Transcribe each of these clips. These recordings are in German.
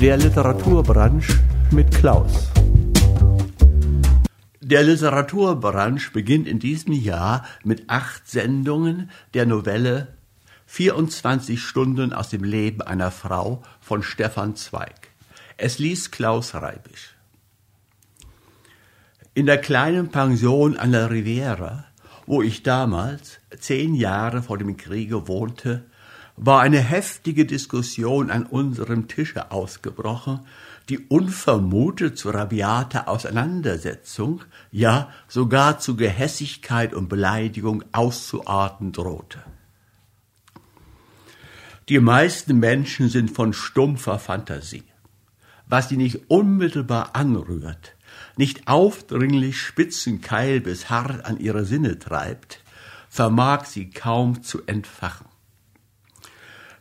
Der Literaturbranche mit Klaus. Der Literaturbranche beginnt in diesem Jahr mit acht Sendungen der Novelle 24 Stunden aus dem Leben einer Frau von Stefan Zweig. Es liest Klaus Reibisch. In der kleinen Pension an der Riviera, wo ich damals, zehn Jahre vor dem Kriege wohnte, war eine heftige Diskussion an unserem Tische ausgebrochen, die unvermutet zu rabiater Auseinandersetzung, ja sogar zu Gehässigkeit und Beleidigung auszuarten drohte. Die meisten Menschen sind von stumpfer Fantasie. Was sie nicht unmittelbar anrührt, nicht aufdringlich spitzen Keil bis hart an ihre Sinne treibt, vermag sie kaum zu entfachen.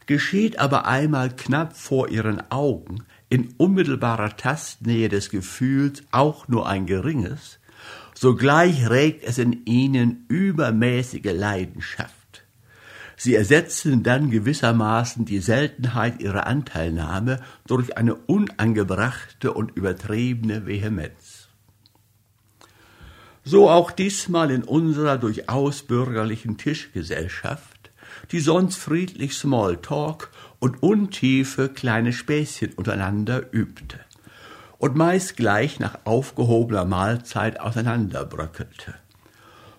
Geschieht aber einmal knapp vor ihren Augen in unmittelbarer Tastnähe des Gefühls auch nur ein geringes, sogleich regt es in ihnen übermäßige Leidenschaft. Sie ersetzen dann gewissermaßen die Seltenheit ihrer Anteilnahme durch eine unangebrachte und übertriebene Vehemenz. So auch diesmal in unserer durchaus bürgerlichen Tischgesellschaft, die sonst friedlich Smalltalk und untiefe kleine Späßchen untereinander übte und meist gleich nach aufgehobener Mahlzeit auseinanderbröckelte.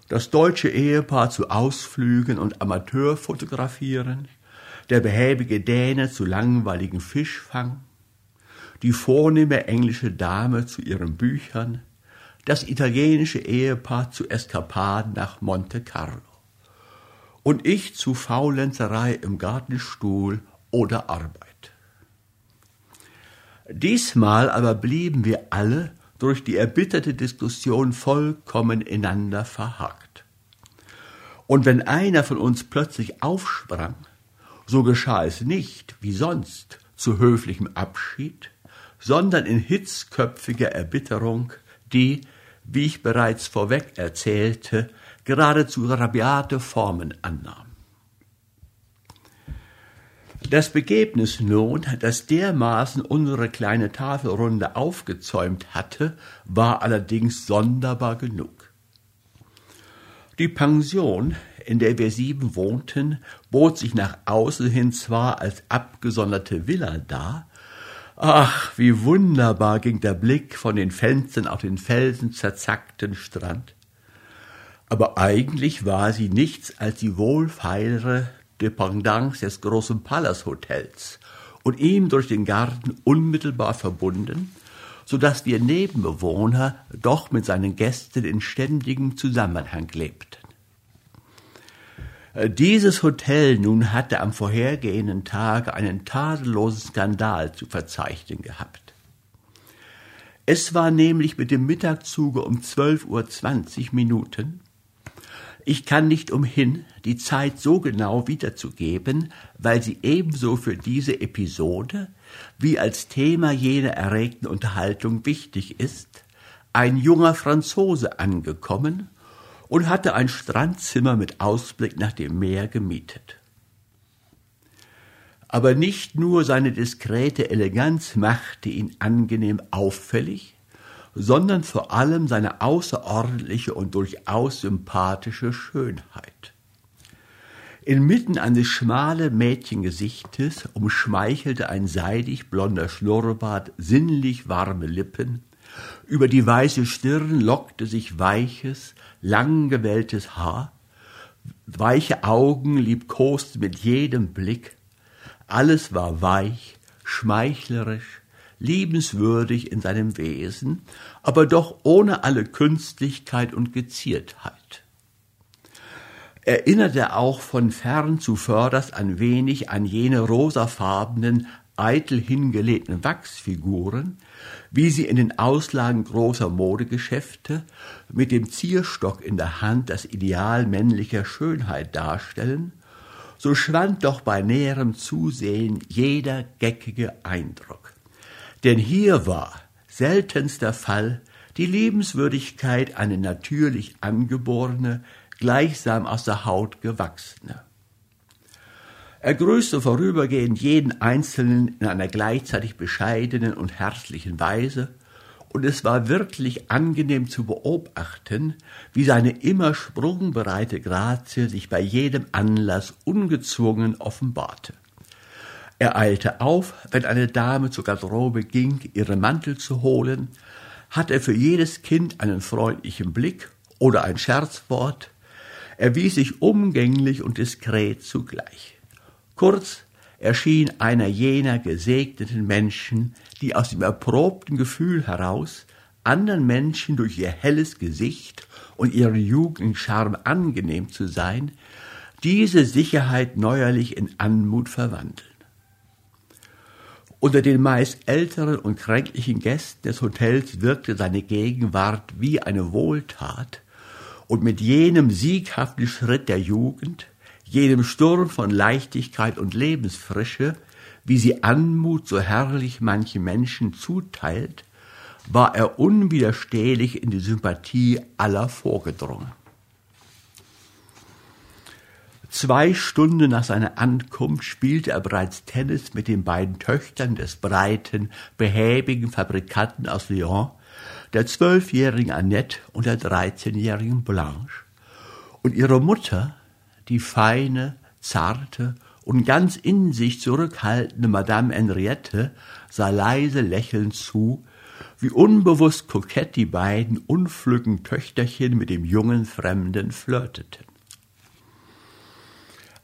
Das deutsche Ehepaar zu Ausflügen und Amateurfotografieren, der behäbige Däne zu langweiligen Fischfang, die vornehme englische Dame zu ihren Büchern, das italienische Ehepaar zu Eskapaden nach Monte Carlo und ich zu Faulenzerei im Gartenstuhl oder Arbeit. Diesmal aber blieben wir alle durch die erbitterte Diskussion vollkommen ineinander verhakt. Und wenn einer von uns plötzlich aufsprang, so geschah es nicht, wie sonst, zu höflichem Abschied, sondern in hitzköpfiger Erbitterung, die, wie ich bereits vorweg erzählte, geradezu rabiate Formen annahm. Das Begebnis nun, das dermaßen unsere kleine Tafelrunde aufgezäumt hatte, war allerdings sonderbar genug. Die Pension, in der wir sieben wohnten, bot sich nach außen hin zwar als abgesonderte Villa dar, ach, wie wunderbar ging der Blick von den Fenstern auf den felsenzerzackten Strand, aber eigentlich war sie nichts als die wohlfeilere Dependance des großen Palace Hotels und ihm durch den Garten unmittelbar verbunden, so dass wir Nebenbewohner doch mit seinen Gästen in ständigem Zusammenhang lebten. Dieses Hotel nun hatte am vorhergehenden Tage einen tadellosen Skandal zu verzeichnen gehabt. Es war nämlich mit dem Mittagzuge um zwölf Uhr zwanzig Minuten ich kann nicht umhin, die Zeit so genau wiederzugeben, weil sie ebenso für diese Episode wie als Thema jener erregten Unterhaltung wichtig ist, ein junger Franzose angekommen und hatte ein Strandzimmer mit Ausblick nach dem Meer gemietet. Aber nicht nur seine diskrete Eleganz machte ihn angenehm auffällig, sondern vor allem seine außerordentliche und durchaus sympathische Schönheit. Inmitten eines schmalen Mädchengesichtes umschmeichelte ein seidig blonder Schnurrbart sinnlich warme Lippen, über die weiße Stirn lockte sich weiches, lang gewelltes Haar, weiche Augen liebkosten mit jedem Blick, alles war weich, schmeichlerisch, liebenswürdig in seinem Wesen, aber doch ohne alle Künstlichkeit und Geziertheit. Erinnerte auch von fern zuvörderst ein wenig an jene rosafarbenen, eitel hingelegten Wachsfiguren, wie sie in den Auslagen großer Modegeschäfte mit dem Zierstock in der Hand das Ideal männlicher Schönheit darstellen, so schwand doch bei näherem Zusehen jeder geckige Eindruck. Denn hier war, seltenster Fall, die Liebenswürdigkeit eine natürlich angeborene, gleichsam aus der Haut gewachsene. Er grüßte vorübergehend jeden Einzelnen in einer gleichzeitig bescheidenen und herzlichen Weise, und es war wirklich angenehm zu beobachten, wie seine immer sprungbereite Grazie sich bei jedem Anlass ungezwungen offenbarte. Er eilte auf, wenn eine Dame zur Garderobe ging, ihre Mantel zu holen, hatte für jedes Kind einen freundlichen Blick oder ein Scherzwort, erwies sich umgänglich und diskret zugleich. Kurz, er schien einer jener gesegneten Menschen, die aus dem erprobten Gefühl heraus anderen Menschen durch ihr helles Gesicht und ihren Jugendcharme angenehm zu sein, diese Sicherheit neuerlich in Anmut verwandeln. Unter den meist älteren und kränklichen Gästen des Hotels wirkte seine Gegenwart wie eine Wohltat, und mit jenem sieghaften Schritt der Jugend, jenem Sturm von Leichtigkeit und Lebensfrische, wie sie Anmut so herrlich manchen Menschen zuteilt, war er unwiderstehlich in die Sympathie aller vorgedrungen. Zwei Stunden nach seiner Ankunft spielte er bereits Tennis mit den beiden Töchtern des breiten, behäbigen Fabrikanten aus Lyon, der zwölfjährigen Annette und der dreizehnjährigen Blanche. Und ihre Mutter, die feine, zarte und ganz in sich zurückhaltende Madame Henriette, sah leise lächelnd zu, wie unbewusst kokett die beiden unflücken Töchterchen mit dem jungen Fremden flirteten.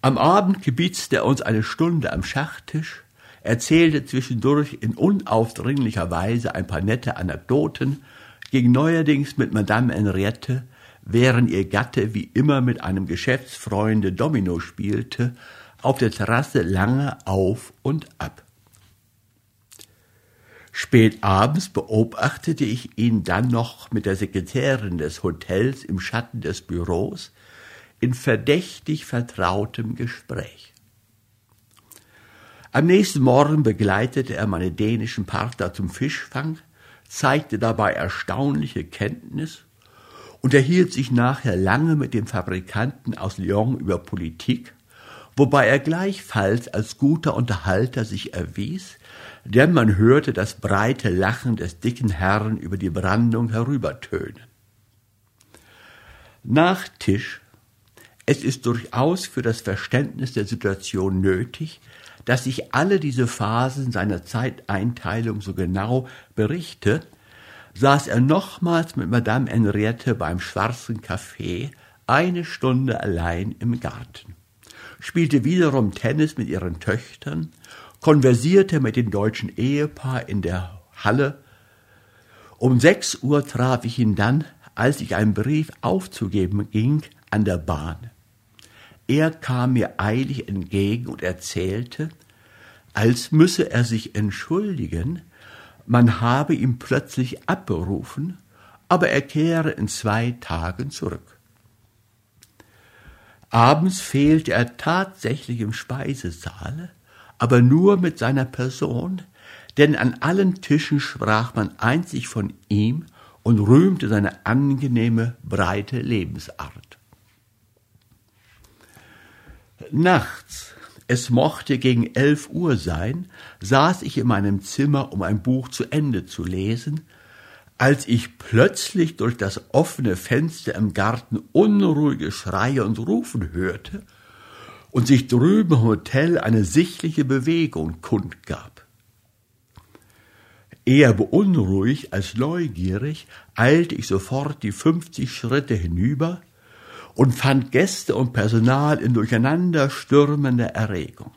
Am Abend gebietste er uns eine Stunde am Schachtisch, erzählte zwischendurch in unaufdringlicher Weise ein paar nette Anekdoten, ging neuerdings mit Madame Henriette, während ihr Gatte wie immer mit einem Geschäftsfreunde Domino spielte, auf der Terrasse lange auf und ab. Spät abends beobachtete ich ihn dann noch mit der Sekretärin des Hotels im Schatten des Büros, in verdächtig vertrautem Gespräch. Am nächsten Morgen begleitete er meine dänischen Partner zum Fischfang, zeigte dabei erstaunliche Kenntnis, unterhielt sich nachher lange mit dem Fabrikanten aus Lyon über Politik, wobei er gleichfalls als guter Unterhalter sich erwies, denn man hörte das breite Lachen des dicken Herrn über die Brandung herübertönen. Nach Tisch es ist durchaus für das Verständnis der Situation nötig, dass ich alle diese Phasen seiner Zeiteinteilung so genau berichte, saß er nochmals mit Madame Henriette beim schwarzen Café eine Stunde allein im Garten, spielte wiederum Tennis mit ihren Töchtern, konversierte mit dem deutschen Ehepaar in der Halle. Um sechs Uhr traf ich ihn dann, als ich einen Brief aufzugeben ging, an der Bahn. Er kam mir eilig entgegen und erzählte, als müsse er sich entschuldigen, man habe ihn plötzlich abberufen, aber er kehre in zwei Tagen zurück. Abends fehlte er tatsächlich im Speisesaale, aber nur mit seiner Person, denn an allen Tischen sprach man einzig von ihm und rühmte seine angenehme, breite Lebensart. Nachts, es mochte gegen elf Uhr sein, saß ich in meinem Zimmer, um ein Buch zu Ende zu lesen, als ich plötzlich durch das offene Fenster im Garten unruhige Schreie und Rufen hörte und sich drüben im Hotel eine sichtliche Bewegung kundgab. Eher beunruhigt als neugierig eilte ich sofort die fünfzig Schritte hinüber, und fand Gäste und Personal in durcheinander stürmender Erregung.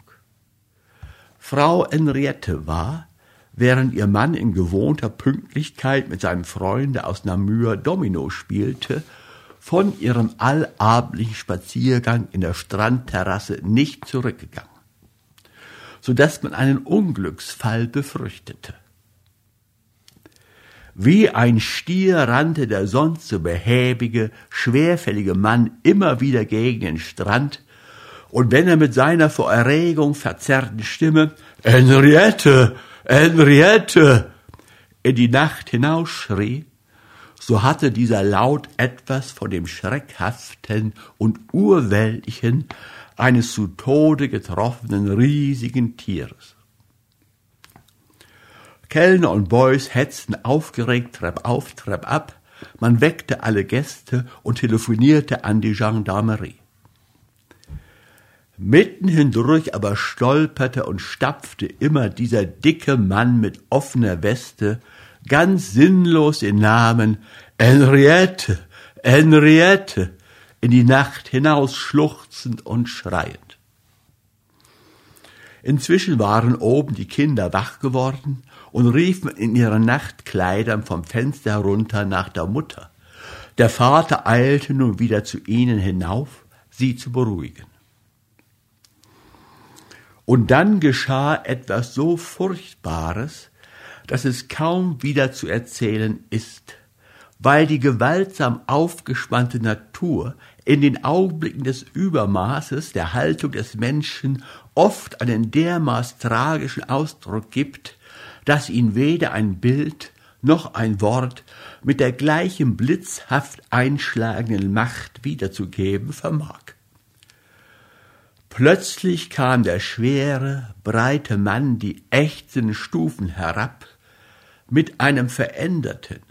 Frau Henriette war, während ihr Mann in gewohnter Pünktlichkeit mit seinem Freunde aus Namur Domino spielte, von ihrem allabendlichen Spaziergang in der Strandterrasse nicht zurückgegangen, so dass man einen Unglücksfall befürchtete. Wie ein Stier rannte der sonst so behäbige, schwerfällige Mann immer wieder gegen den Strand, und wenn er mit seiner vor Erregung verzerrten Stimme Henriette, Henriette in die Nacht hinausschrie, so hatte dieser Laut etwas von dem Schreckhaften und Urweltlichen, eines zu Tode getroffenen riesigen Tieres. Kellner und Boys hetzten aufgeregt Trepp auf, Trepp ab, man weckte alle Gäste und telefonierte an die Gendarmerie. Mitten hindurch aber stolperte und stapfte immer dieser dicke Mann mit offener Weste ganz sinnlos den Namen Henriette, Henriette in die Nacht hinaus schluchzend und schreiend. Inzwischen waren oben die Kinder wach geworden und riefen in ihren Nachtkleidern vom Fenster herunter nach der Mutter. Der Vater eilte nun wieder zu ihnen hinauf, sie zu beruhigen. Und dann geschah etwas so Furchtbares, dass es kaum wieder zu erzählen ist, weil die gewaltsam aufgespannte Natur in den Augenblicken des Übermaßes der Haltung des Menschen oft einen dermaßen tragischen Ausdruck gibt, dass ihn weder ein Bild noch ein Wort mit der gleichen blitzhaft einschlagenden Macht wiederzugeben vermag. Plötzlich kam der schwere, breite Mann die ächzenden Stufen herab, mit einem veränderten,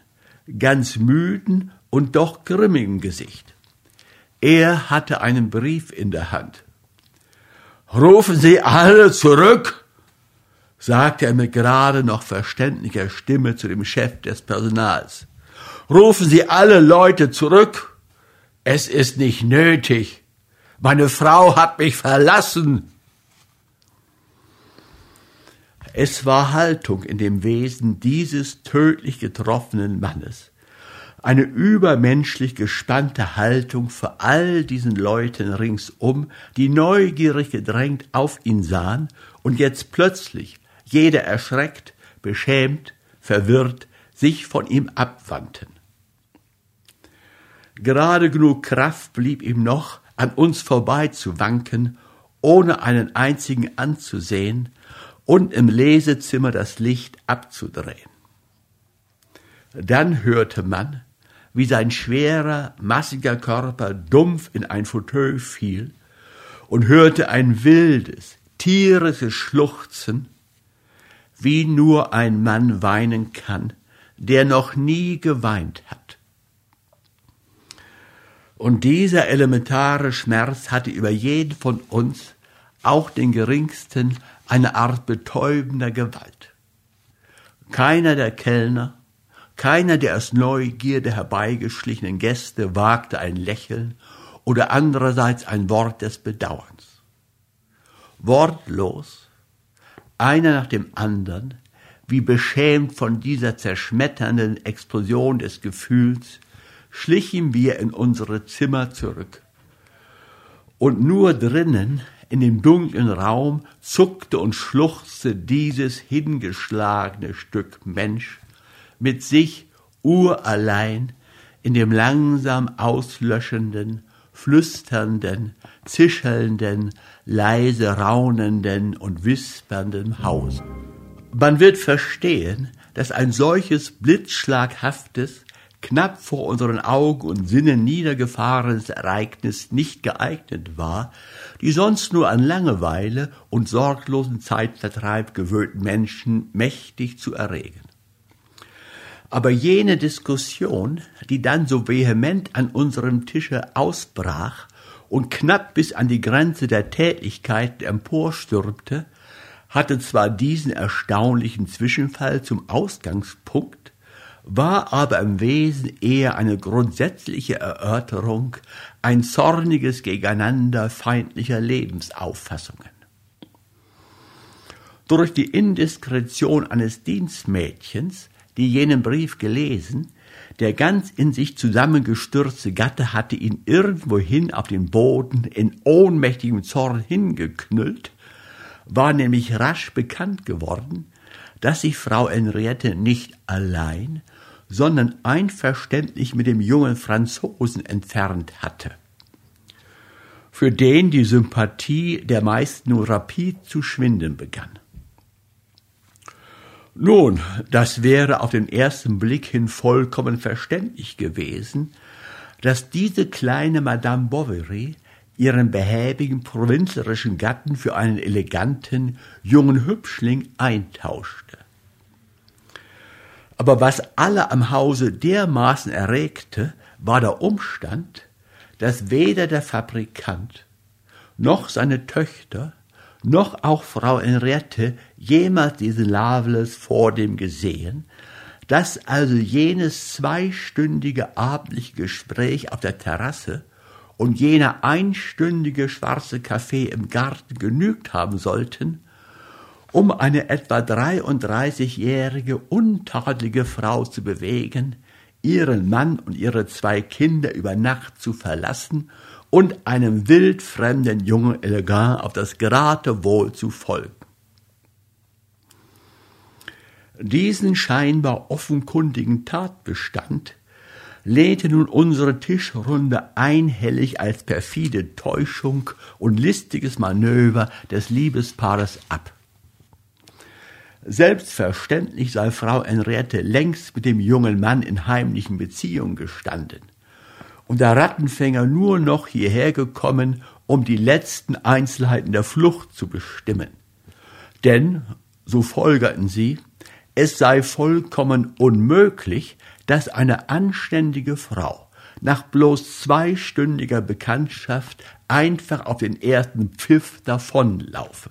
ganz müden und doch grimmigen Gesicht. Er hatte einen Brief in der Hand. Rufen Sie alle zurück, sagte er mit gerade noch verständlicher Stimme zu dem Chef des Personals. Rufen Sie alle Leute zurück. Es ist nicht nötig. Meine Frau hat mich verlassen. Es war Haltung in dem Wesen dieses tödlich getroffenen Mannes. Eine übermenschlich gespannte Haltung vor all diesen Leuten ringsum, die neugierig gedrängt auf ihn sahen und jetzt plötzlich, jeder erschreckt, beschämt, verwirrt, sich von ihm abwandten. Gerade genug Kraft blieb ihm noch, an uns vorbei zu wanken, ohne einen einzigen anzusehen und im Lesezimmer das Licht abzudrehen. Dann hörte man, wie sein schwerer, massiger Körper dumpf in ein Fauteuil fiel und hörte ein wildes, tierisches Schluchzen, wie nur ein Mann weinen kann, der noch nie geweint hat. Und dieser elementare Schmerz hatte über jeden von uns, auch den geringsten, eine Art betäubender Gewalt. Keiner der Kellner, keiner der aus Neugierde herbeigeschlichenen Gäste wagte ein Lächeln oder andererseits ein Wort des Bedauerns. Wortlos, einer nach dem anderen, wie beschämt von dieser zerschmetternden Explosion des Gefühls, schlichen wir in unsere Zimmer zurück. Und nur drinnen, in dem dunklen Raum, zuckte und schluchzte dieses hingeschlagene Stück Mensch mit sich urallein in dem langsam auslöschenden, flüsternden, zischelnden, leise raunenden und wispernden Haus. Man wird verstehen, dass ein solches blitzschlaghaftes, knapp vor unseren Augen und Sinnen niedergefahrenes Ereignis nicht geeignet war, die sonst nur an Langeweile und sorglosen Zeitvertreib gewöhnten Menschen mächtig zu erregen. Aber jene Diskussion, die dann so vehement an unserem Tische ausbrach und knapp bis an die Grenze der Tätlichkeit emporstürmte, hatte zwar diesen erstaunlichen Zwischenfall zum Ausgangspunkt, war aber im Wesen eher eine grundsätzliche Erörterung, ein zorniges Gegeneinander feindlicher Lebensauffassungen. Durch die Indiskretion eines Dienstmädchens, die jenen Brief gelesen, der ganz in sich zusammengestürzte Gatte hatte ihn irgendwohin auf den Boden in ohnmächtigem Zorn hingeknüllt, war nämlich rasch bekannt geworden, dass sich Frau Henriette nicht allein, sondern einverständlich mit dem jungen Franzosen entfernt hatte, für den die Sympathie der meisten nur rapid zu schwinden begann. Nun, das wäre auf den ersten Blick hin vollkommen verständlich gewesen, dass diese kleine Madame Bovary ihren behäbigen provinzlerischen Gatten für einen eleganten, jungen Hübschling eintauschte. Aber was alle am Hause dermaßen erregte, war der Umstand, dass weder der Fabrikant noch seine Töchter noch auch Frau Henriette jemals diesen Lovelace vor dem gesehen, dass also jenes zweistündige abendliche Gespräch auf der Terrasse und jener einstündige schwarze Kaffee im Garten genügt haben sollten, um eine etwa 33-jährige untadelige Frau zu bewegen, ihren Mann und ihre zwei Kinder über Nacht zu verlassen und einem wildfremden jungen Elegant auf das Geratewohl zu folgen. Diesen scheinbar offenkundigen Tatbestand lehnte nun unsere Tischrunde einhellig als perfide Täuschung und listiges Manöver des Liebespaares ab. Selbstverständlich sei Frau Henriette längst mit dem jungen Mann in heimlichen Beziehungen gestanden und der Rattenfänger nur noch hierher gekommen, um die letzten Einzelheiten der Flucht zu bestimmen. Denn, so folgerten sie, es sei vollkommen unmöglich, dass eine anständige Frau nach bloß zweistündiger Bekanntschaft einfach auf den ersten Pfiff davonlaufe.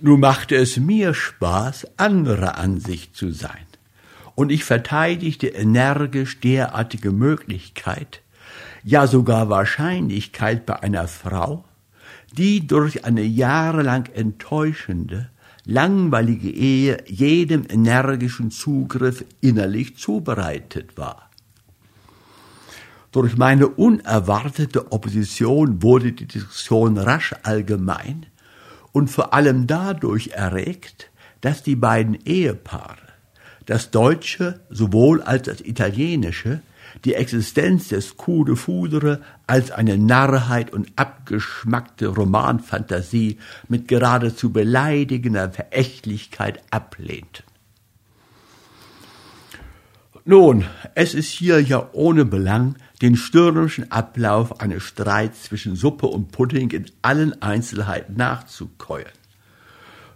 Nun machte es mir Spaß, anderer Ansicht zu sein und ich verteidigte energisch derartige Möglichkeit, ja sogar Wahrscheinlichkeit bei einer Frau, die durch eine jahrelang enttäuschende, langweilige Ehe jedem energischen Zugriff innerlich zubereitet war. Durch meine unerwartete Opposition wurde die Diskussion rasch allgemein und vor allem dadurch erregt, dass die beiden Ehepaare das Deutsche sowohl als das Italienische die Existenz des Coup de Foudre als eine Narrheit und abgeschmackte Romanfantasie mit geradezu beleidigender Verächtlichkeit ablehnt. Nun, es ist hier ja ohne Belang, den stürmischen Ablauf eines Streits zwischen Suppe und Pudding in allen Einzelheiten nachzukäuen.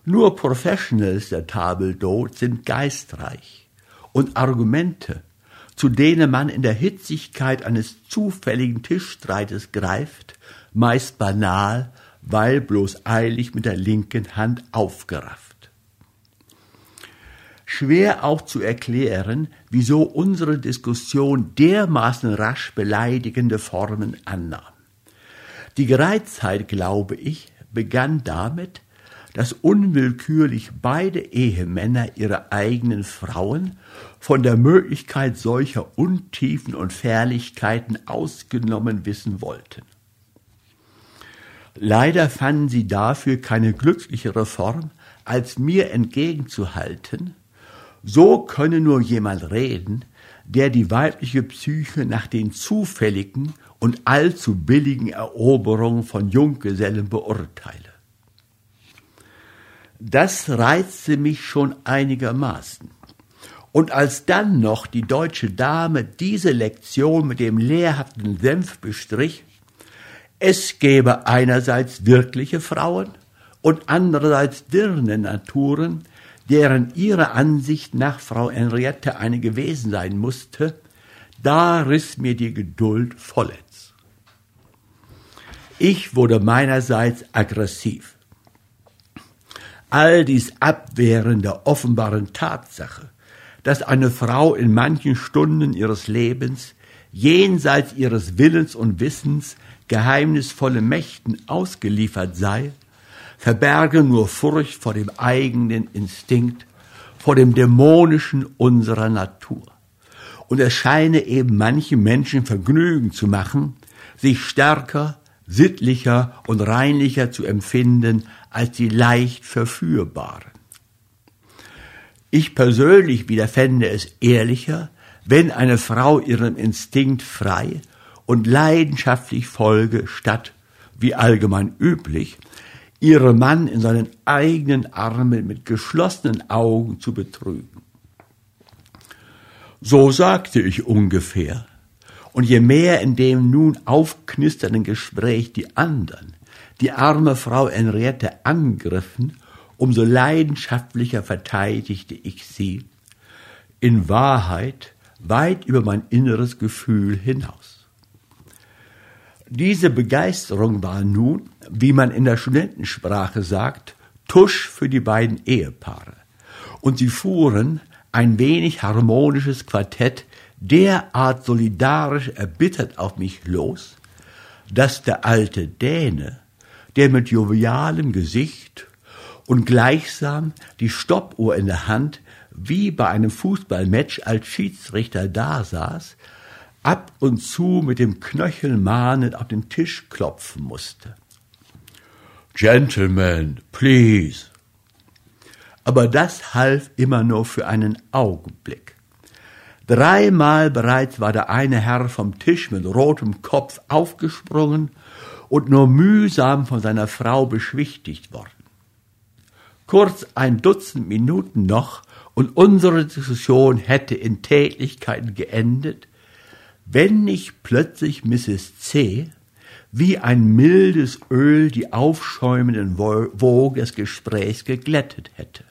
Nur Professionals der Table d'Hôte sind geistreich und Argumente, zu denen man in der Hitzigkeit eines zufälligen Tischstreites greift, meist banal, weil bloß eilig mit der linken Hand aufgerafft. Schwer auch zu erklären, wieso unsere Diskussion dermaßen rasch beleidigende Formen annahm. Die Gereiztheit, glaube ich, begann damit, dass unwillkürlich beide Ehemänner ihre eigenen Frauen von der Möglichkeit solcher Untiefen und Fährlichkeiten ausgenommen wissen wollten. Leider fanden sie dafür keine glücklichere Form, als mir entgegenzuhalten, so könne nur jemand reden, der die weibliche Psyche nach den zufälligen und allzu billigen Eroberungen von Junggesellen beurteile. Das reizte mich schon einigermaßen. Und als dann noch die deutsche Dame diese Lektion mit dem lehrhaften Senf bestrich, es gäbe einerseits wirkliche Frauen und andererseits dirne Naturen, deren ihrer Ansicht nach Frau Henriette eine gewesen sein musste, da riss mir die Geduld vollends. Ich wurde meinerseits aggressiv all dies Abwehren der offenbaren Tatsache, dass eine Frau in manchen Stunden ihres Lebens jenseits ihres Willens und Wissens geheimnisvolle Mächten ausgeliefert sei, verberge nur Furcht vor dem eigenen Instinkt, vor dem Dämonischen unserer Natur. Und es scheine eben manchen Menschen Vergnügen zu machen, sich stärker, sittlicher und reinlicher zu empfinden als die leicht verführbaren. Ich persönlich wieder fände es ehrlicher, wenn eine Frau ihrem Instinkt frei und leidenschaftlich folge, statt, wie allgemein üblich, ihren Mann in seinen eigenen Armen mit geschlossenen Augen zu betrügen. So sagte ich ungefähr, Und je mehr in dem nun aufknisternden Gespräch die anderen, die arme Frau Henriette angriffen, umso leidenschaftlicher verteidigte ich sie, in Wahrheit weit über mein inneres Gefühl hinaus. Diese Begeisterung war nun, wie man in der Studentensprache sagt, Tusch für die beiden Ehepaare. Und sie fuhren ein wenig harmonisches Quartett derart solidarisch erbittert auf mich los, dass der alte Däne, der mit jovialem Gesicht und gleichsam die Stoppuhr in der Hand wie bei einem Fußballmatch als Schiedsrichter dasaß, ab und zu mit dem Knöchel mahnend auf den Tisch klopfen musste. Gentlemen, please. Aber das half immer nur für einen Augenblick. Dreimal bereits war der eine Herr vom Tisch mit rotem Kopf aufgesprungen und nur mühsam von seiner Frau beschwichtigt worden. Kurz ein Dutzend Minuten noch und unsere Diskussion hätte in Tätlichkeiten geendet, wenn nicht plötzlich Mrs. C. wie ein mildes Öl die aufschäumenden Wogen des Gesprächs geglättet hätte.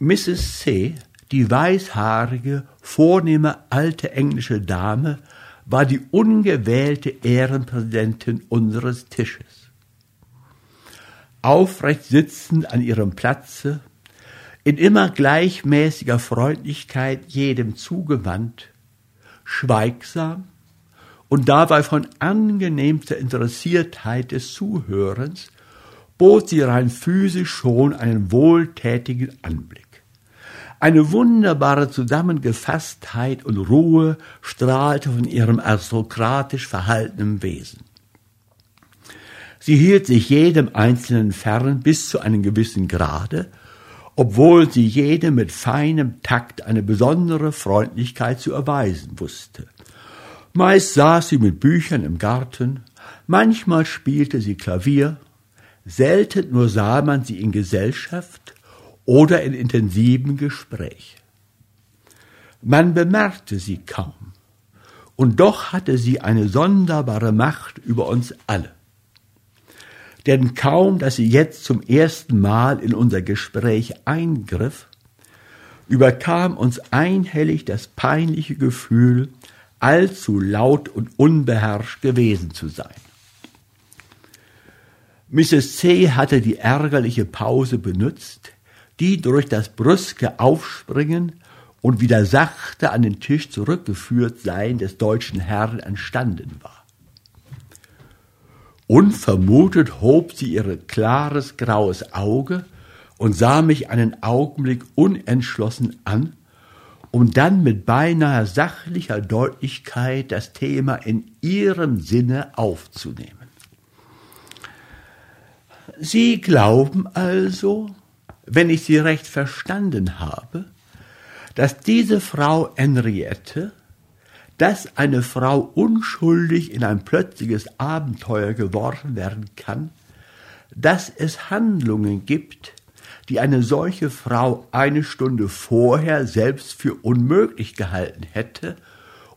Mrs. C., die weißhaarige, vornehme alte englische Dame, war die ungewählte Ehrenpräsidentin unseres Tisches. Aufrecht sitzend an ihrem Platze, in immer gleichmäßiger Freundlichkeit jedem zugewandt, schweigsam und dabei von angenehmster Interessiertheit des Zuhörens, bot sie rein physisch schon einen wohltätigen Anblick. Eine wunderbare Zusammengefasstheit und Ruhe strahlte von ihrem aristokratisch verhaltenen Wesen. Sie hielt sich jedem Einzelnen fern bis zu einem gewissen Grade obwohl sie jede mit feinem Takt eine besondere Freundlichkeit zu erweisen wusste. Meist saß sie mit Büchern im Garten, manchmal spielte sie Klavier, selten nur sah man sie in Gesellschaft oder in intensivem Gespräch. Man bemerkte sie kaum, und doch hatte sie eine sonderbare Macht über uns alle denn kaum, dass sie jetzt zum ersten Mal in unser Gespräch eingriff, überkam uns einhellig das peinliche Gefühl, allzu laut und unbeherrscht gewesen zu sein. Mrs. C. hatte die ärgerliche Pause benutzt, die durch das brüske Aufspringen und wieder sachte an den Tisch zurückgeführt sein des deutschen Herrn entstanden war. Unvermutet hob sie ihr klares graues Auge und sah mich einen Augenblick unentschlossen an, um dann mit beinahe sachlicher Deutlichkeit das Thema in ihrem Sinne aufzunehmen. Sie glauben also, wenn ich Sie recht verstanden habe, dass diese Frau Henriette dass eine Frau unschuldig in ein plötzliches Abenteuer geworfen werden kann, dass es Handlungen gibt, die eine solche Frau eine Stunde vorher selbst für unmöglich gehalten hätte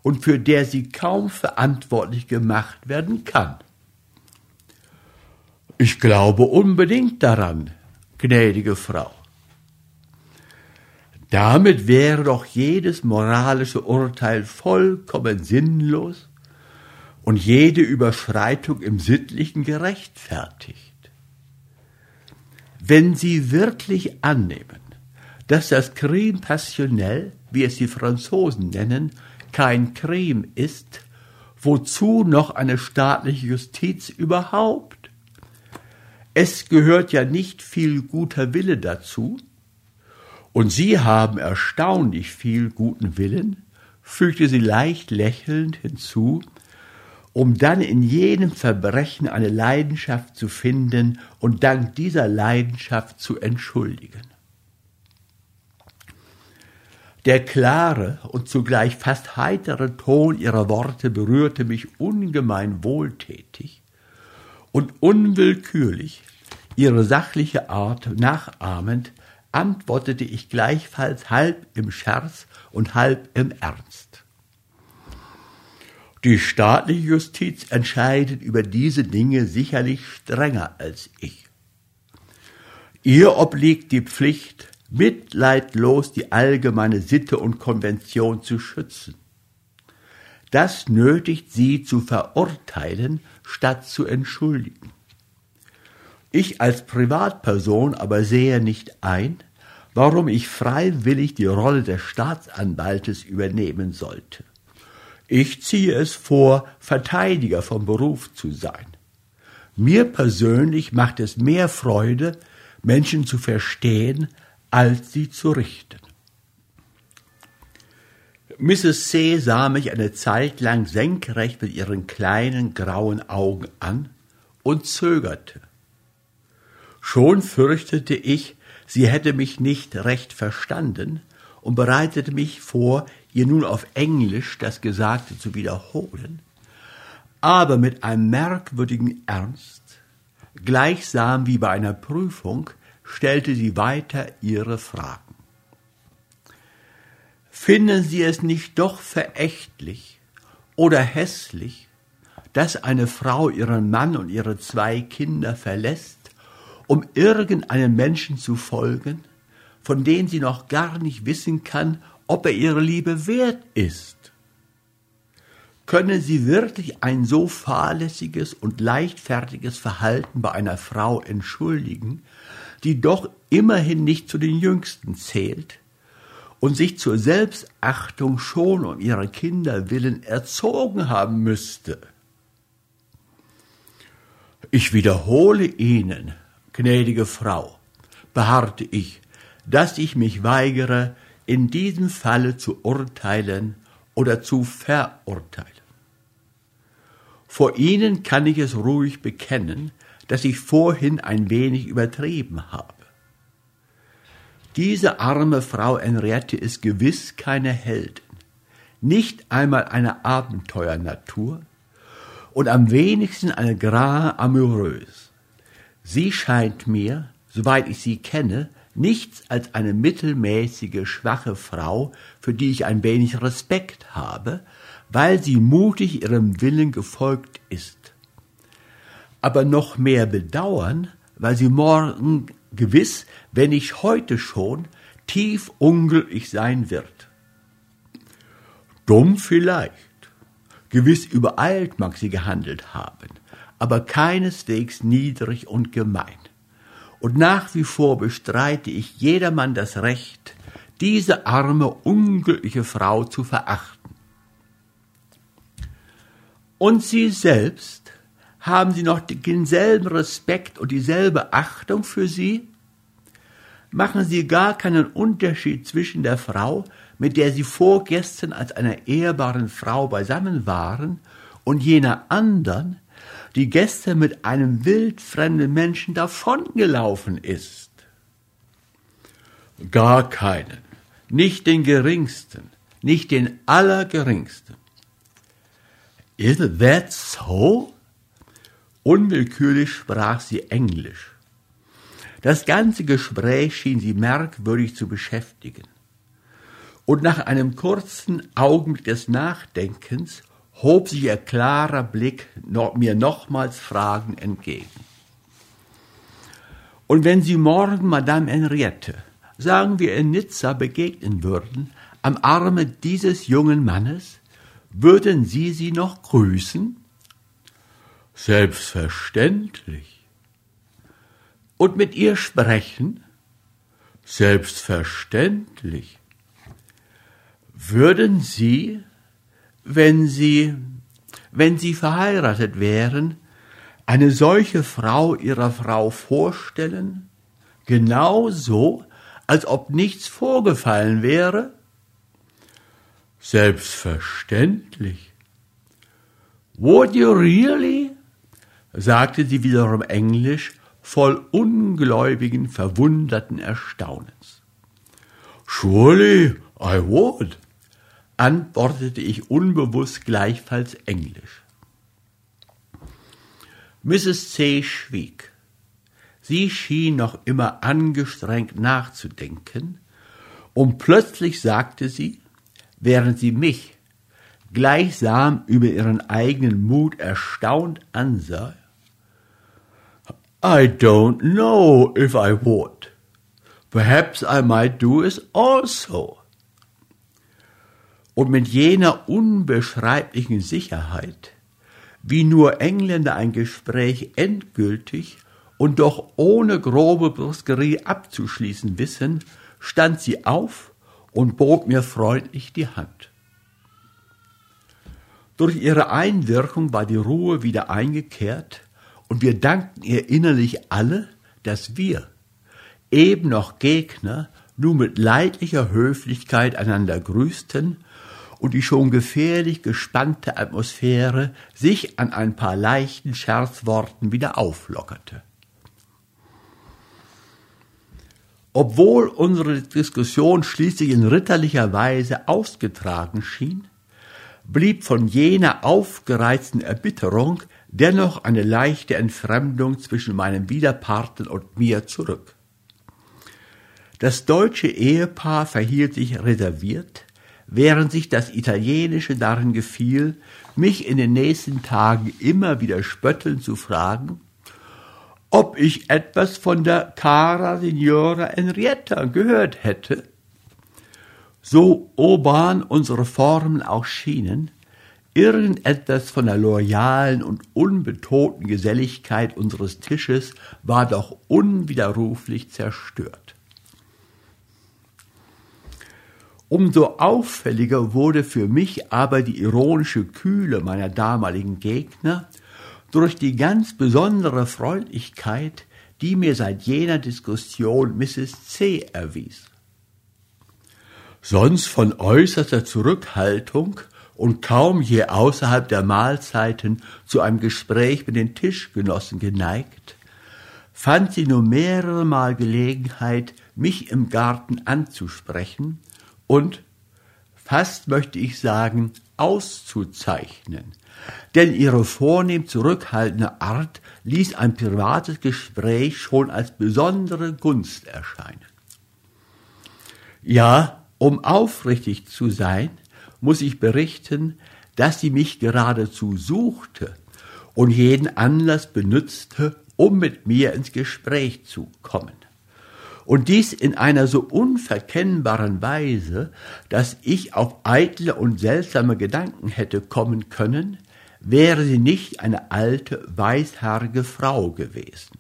und für der sie kaum verantwortlich gemacht werden kann. Ich glaube unbedingt daran, gnädige Frau. Damit wäre doch jedes moralische Urteil vollkommen sinnlos und jede Überschreitung im Sittlichen gerechtfertigt. Wenn Sie wirklich annehmen, dass das Crime passionnel, wie es die Franzosen nennen, kein Crime ist, wozu noch eine staatliche Justiz überhaupt? Es gehört ja nicht viel guter Wille dazu, und Sie haben erstaunlich viel guten Willen, fügte sie leicht lächelnd hinzu, um dann in jedem Verbrechen eine Leidenschaft zu finden und dank dieser Leidenschaft zu entschuldigen. Der klare und zugleich fast heitere Ton ihrer Worte berührte mich ungemein wohltätig und unwillkürlich, ihre sachliche Art nachahmend, antwortete ich gleichfalls halb im Scherz und halb im Ernst. Die staatliche Justiz entscheidet über diese Dinge sicherlich strenger als ich. Ihr obliegt die Pflicht, mitleidlos die allgemeine Sitte und Konvention zu schützen. Das nötigt sie zu verurteilen, statt zu entschuldigen. Ich als Privatperson aber sehe nicht ein, warum ich freiwillig die Rolle des Staatsanwaltes übernehmen sollte. Ich ziehe es vor, Verteidiger vom Beruf zu sein. Mir persönlich macht es mehr Freude, Menschen zu verstehen, als sie zu richten. Mrs. C. sah mich eine Zeit lang senkrecht mit ihren kleinen grauen Augen an und zögerte. Schon fürchtete ich, sie hätte mich nicht recht verstanden und bereitete mich vor, ihr nun auf Englisch das Gesagte zu wiederholen, aber mit einem merkwürdigen Ernst, gleichsam wie bei einer Prüfung, stellte sie weiter ihre Fragen. Finden Sie es nicht doch verächtlich oder hässlich, dass eine Frau ihren Mann und ihre zwei Kinder verlässt, um irgendeinem Menschen zu folgen, von dem sie noch gar nicht wissen kann, ob er ihre Liebe wert ist? Können Sie wirklich ein so fahrlässiges und leichtfertiges Verhalten bei einer Frau entschuldigen, die doch immerhin nicht zu den Jüngsten zählt und sich zur Selbstachtung schon um ihrer Kinder willen erzogen haben müsste? Ich wiederhole Ihnen, gnädige Frau, beharrte ich, dass ich mich weigere, in diesem Falle zu urteilen oder zu verurteilen. Vor Ihnen kann ich es ruhig bekennen, dass ich vorhin ein wenig übertrieben habe. Diese arme Frau Henriette ist gewiss keine Heldin, nicht einmal eine Abenteuernatur und am wenigsten eine Grand Amoureuse. Sie scheint mir, soweit ich sie kenne, nichts als eine mittelmäßige, schwache Frau, für die ich ein wenig Respekt habe, weil sie mutig ihrem Willen gefolgt ist. Aber noch mehr bedauern, weil sie morgen gewiss, wenn nicht heute schon, tief unglücklich sein wird. Dumm vielleicht, gewiss übereilt mag sie gehandelt haben, aber keineswegs niedrig und gemein und nach wie vor bestreite ich jedermann das Recht, diese arme, unglückliche Frau zu verachten. Und Sie selbst, haben Sie noch denselben Respekt und dieselbe Achtung für sie? Machen Sie gar keinen Unterschied zwischen der Frau, mit der Sie vorgestern als einer ehrbaren Frau beisammen waren, und jener anderen, die gestern mit einem wildfremden Menschen davongelaufen ist? Gar keinen, nicht den geringsten, nicht den allergeringsten. Is that so? Unwillkürlich sprach sie Englisch. Das ganze Gespräch schien sie merkwürdig zu beschäftigen. Und nach einem kurzen Augenblick des Nachdenkens hob sich ihr klarer Blick mir nochmals Fragen entgegen. Und wenn Sie morgen Madame Henriette, sagen wir in Nizza, begegnen würden, am Arme dieses jungen Mannes, würden Sie sie noch grüßen? Selbstverständlich. Und mit ihr sprechen? Selbstverständlich. Würden Sie wenn sie, wenn sie verheiratet wären, eine solche Frau ihrer Frau vorstellen, genau so, als ob nichts vorgefallen wäre? Selbstverständlich. Would you really? sagte sie wiederum englisch, voll ungläubigen, verwunderten Erstaunens. Surely I would, antwortete ich unbewusst gleichfalls Englisch. Mrs. C. schwieg. Sie schien noch immer angestrengt nachzudenken, und plötzlich sagte sie, während sie mich, gleichsam über ihren eigenen Mut erstaunt ansah. I don't know if I would. Perhaps I might do it also. Und mit jener unbeschreiblichen Sicherheit, wie nur Engländer ein Gespräch endgültig und doch ohne grobe Brusquerie abzuschließen wissen, stand sie auf und bot mir freundlich die Hand. Durch ihre Einwirkung war die Ruhe wieder eingekehrt und wir dankten ihr innerlich alle, dass wir, eben noch Gegner, nun mit leidlicher Höflichkeit einander grüßten und die schon gefährlich gespannte Atmosphäre sich an ein paar leichten Scherzworten wieder auflockerte. Obwohl unsere Diskussion schließlich in ritterlicher Weise ausgetragen schien, blieb von jener aufgereizten Erbitterung dennoch eine leichte Entfremdung zwischen meinem Widerparten und mir zurück. Das deutsche Ehepaar verhielt sich reserviert, während sich das italienische darin gefiel, mich in den nächsten Tagen immer wieder spöttelnd zu fragen, ob ich etwas von der Cara Signora Henrietta gehört hätte. So urban unsere Formen auch schienen, irgendetwas von der loyalen und unbetonten Geselligkeit unseres Tisches war doch unwiderruflich zerstört. Umso auffälliger wurde für mich aber die ironische Kühle meiner damaligen Gegner, durch die ganz besondere Freundlichkeit, die mir seit jener Diskussion Mrs. C. erwies. Sonst von äußerster Zurückhaltung und kaum je außerhalb der Mahlzeiten zu einem Gespräch mit den Tischgenossen geneigt, fand sie nur mehrere Mal Gelegenheit, mich im Garten anzusprechen und, fast möchte ich sagen, auszuzeichnen, denn ihre vornehm zurückhaltende Art ließ ein privates Gespräch schon als besondere Gunst erscheinen. Ja, um aufrichtig zu sein, muss ich berichten, dass sie mich geradezu suchte und jeden Anlass benützte, um mit mir ins Gespräch zu kommen. Und dies in einer so unverkennbaren Weise, dass ich auf eitle und seltsame Gedanken hätte kommen können, wäre sie nicht eine alte, weißhaarige Frau gewesen.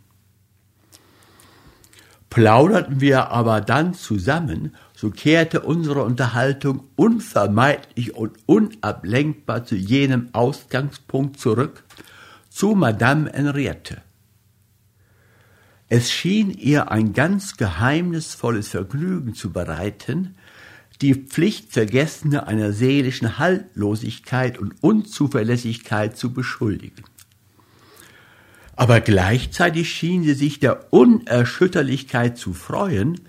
Plauderten wir aber dann zusammen, so kehrte unsere Unterhaltung unvermeidlich und unablenkbar zu jenem Ausgangspunkt zurück, zu Madame Henriette. Es schien ihr ein ganz geheimnisvolles Vergnügen zu bereiten, die Pflichtvergessene einer seelischen Haltlosigkeit und Unzuverlässigkeit zu beschuldigen. Aber gleichzeitig schien sie sich der Unerschütterlichkeit zu freuen,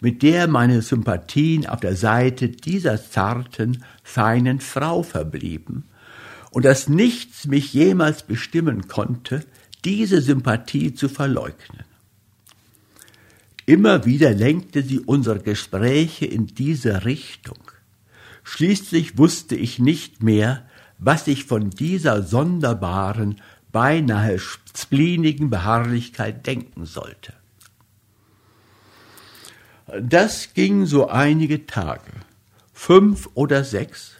mit der meine Sympathien auf der Seite dieser zarten, feinen Frau verblieben, und dass nichts mich jemals bestimmen konnte, diese Sympathie zu verleugnen. Immer wieder lenkte sie unsere Gespräche in diese Richtung. Schließlich wusste ich nicht mehr, was ich von dieser sonderbaren, beinahe spleenigen Beharrlichkeit denken sollte. Das ging so einige Tage, fünf oder sechs,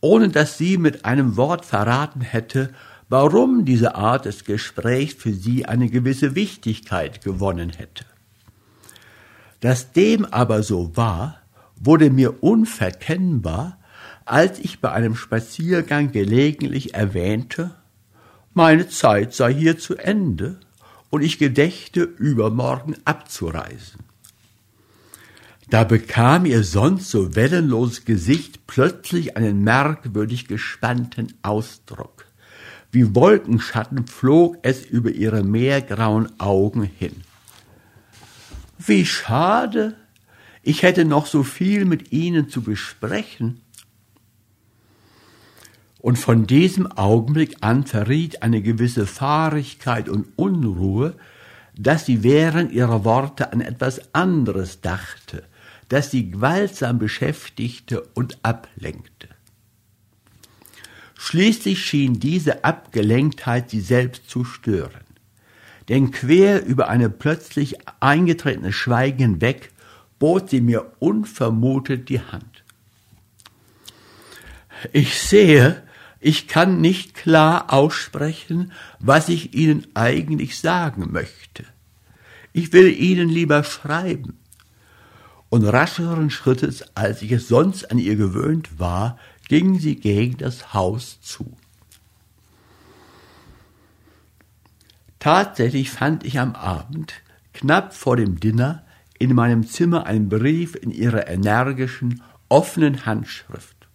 ohne dass sie mit einem Wort verraten hätte, warum diese Art des Gesprächs für sie eine gewisse Wichtigkeit gewonnen hätte. Dass dem aber so war, wurde mir unverkennbar, als ich bei einem Spaziergang gelegentlich erwähnte, meine Zeit sei hier zu Ende und ich gedächte, übermorgen abzureisen. Da bekam ihr sonst so wellenloses Gesicht plötzlich einen merkwürdig gespannten Ausdruck. Wie Wolkenschatten flog es über ihre meergrauen Augen hin. Wie schade. Ich hätte noch so viel mit Ihnen zu besprechen. Und von diesem Augenblick an verriet eine gewisse Fahrigkeit und Unruhe, dass sie während ihrer Worte an etwas anderes dachte, das sie gewaltsam beschäftigte und ablenkte. Schließlich schien diese Abgelenktheit sie selbst zu stören. Denn quer über eine plötzlich eingetretene Schweigen hinweg bot sie mir unvermutet die Hand. Ich sehe, ich kann nicht klar aussprechen, was ich Ihnen eigentlich sagen möchte. Ich will Ihnen lieber schreiben. Und rascheren Schrittes, als ich es sonst an ihr gewöhnt war, ging sie gegen das Haus zu. Tatsächlich fand ich am Abend, knapp vor dem Dinner, in meinem Zimmer einen Brief in ihrer energischen, offenen Handschrift.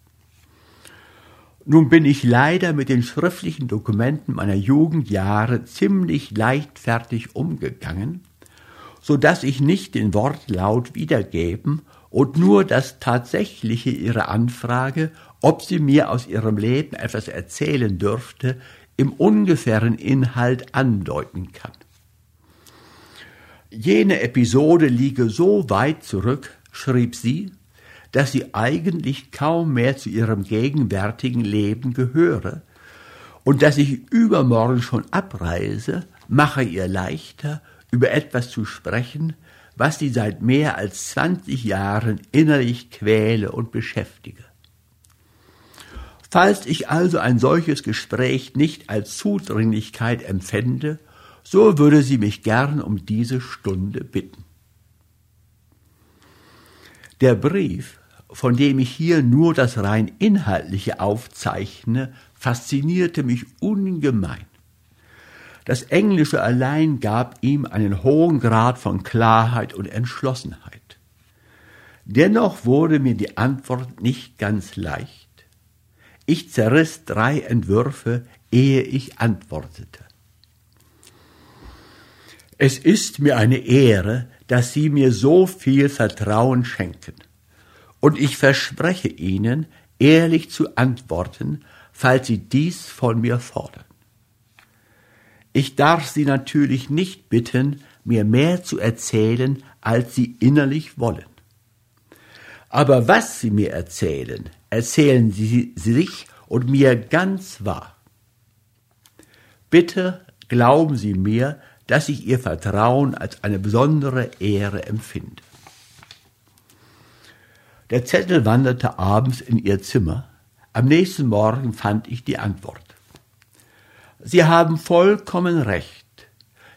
Nun bin ich leider mit den schriftlichen Dokumenten meiner Jugendjahre ziemlich leichtfertig umgegangen, so dass ich nicht den Wortlaut wiedergeben und nur das Tatsächliche ihrer Anfrage, ob sie mir aus ihrem Leben etwas erzählen dürfte, im ungefähren Inhalt andeuten kann. Jene Episode liege so weit zurück, schrieb sie, dass sie eigentlich kaum mehr zu ihrem gegenwärtigen Leben gehöre, und dass ich übermorgen schon abreise, mache ihr leichter, über etwas zu sprechen, was sie seit mehr als zwanzig Jahren innerlich quäle und beschäftige. Falls ich also ein solches Gespräch nicht als Zudringlichkeit empfände, so würde sie mich gern um diese Stunde bitten. Der Brief, von dem ich hier nur das rein inhaltliche aufzeichne, faszinierte mich ungemein. Das Englische allein gab ihm einen hohen Grad von Klarheit und Entschlossenheit. Dennoch wurde mir die Antwort nicht ganz leicht. Ich zerriss drei Entwürfe, ehe ich antwortete. Es ist mir eine Ehre, dass Sie mir so viel Vertrauen schenken. Und ich verspreche Ihnen, ehrlich zu antworten, falls Sie dies von mir fordern. Ich darf Sie natürlich nicht bitten, mir mehr zu erzählen, als Sie innerlich wollen. Aber was Sie mir erzählen, erzählen Sie sich und mir ganz wahr. Bitte glauben Sie mir, dass ich Ihr Vertrauen als eine besondere Ehre empfinde. Der Zettel wanderte abends in ihr Zimmer. Am nächsten Morgen fand ich die Antwort. Sie haben vollkommen recht.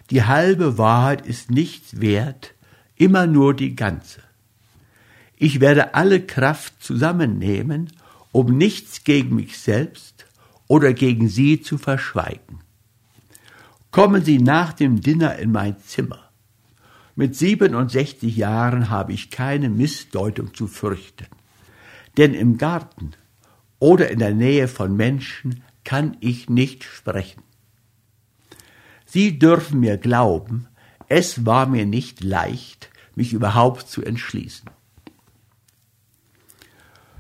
Die halbe Wahrheit ist nichts wert, immer nur die ganze. Ich werde alle Kraft zusammennehmen, um nichts gegen mich selbst oder gegen Sie zu verschweigen. Kommen Sie nach dem Dinner in mein Zimmer. Mit 67 Jahren habe ich keine Missdeutung zu fürchten. Denn im Garten oder in der Nähe von Menschen kann ich nicht sprechen. Sie dürfen mir glauben, es war mir nicht leicht, mich überhaupt zu entschließen.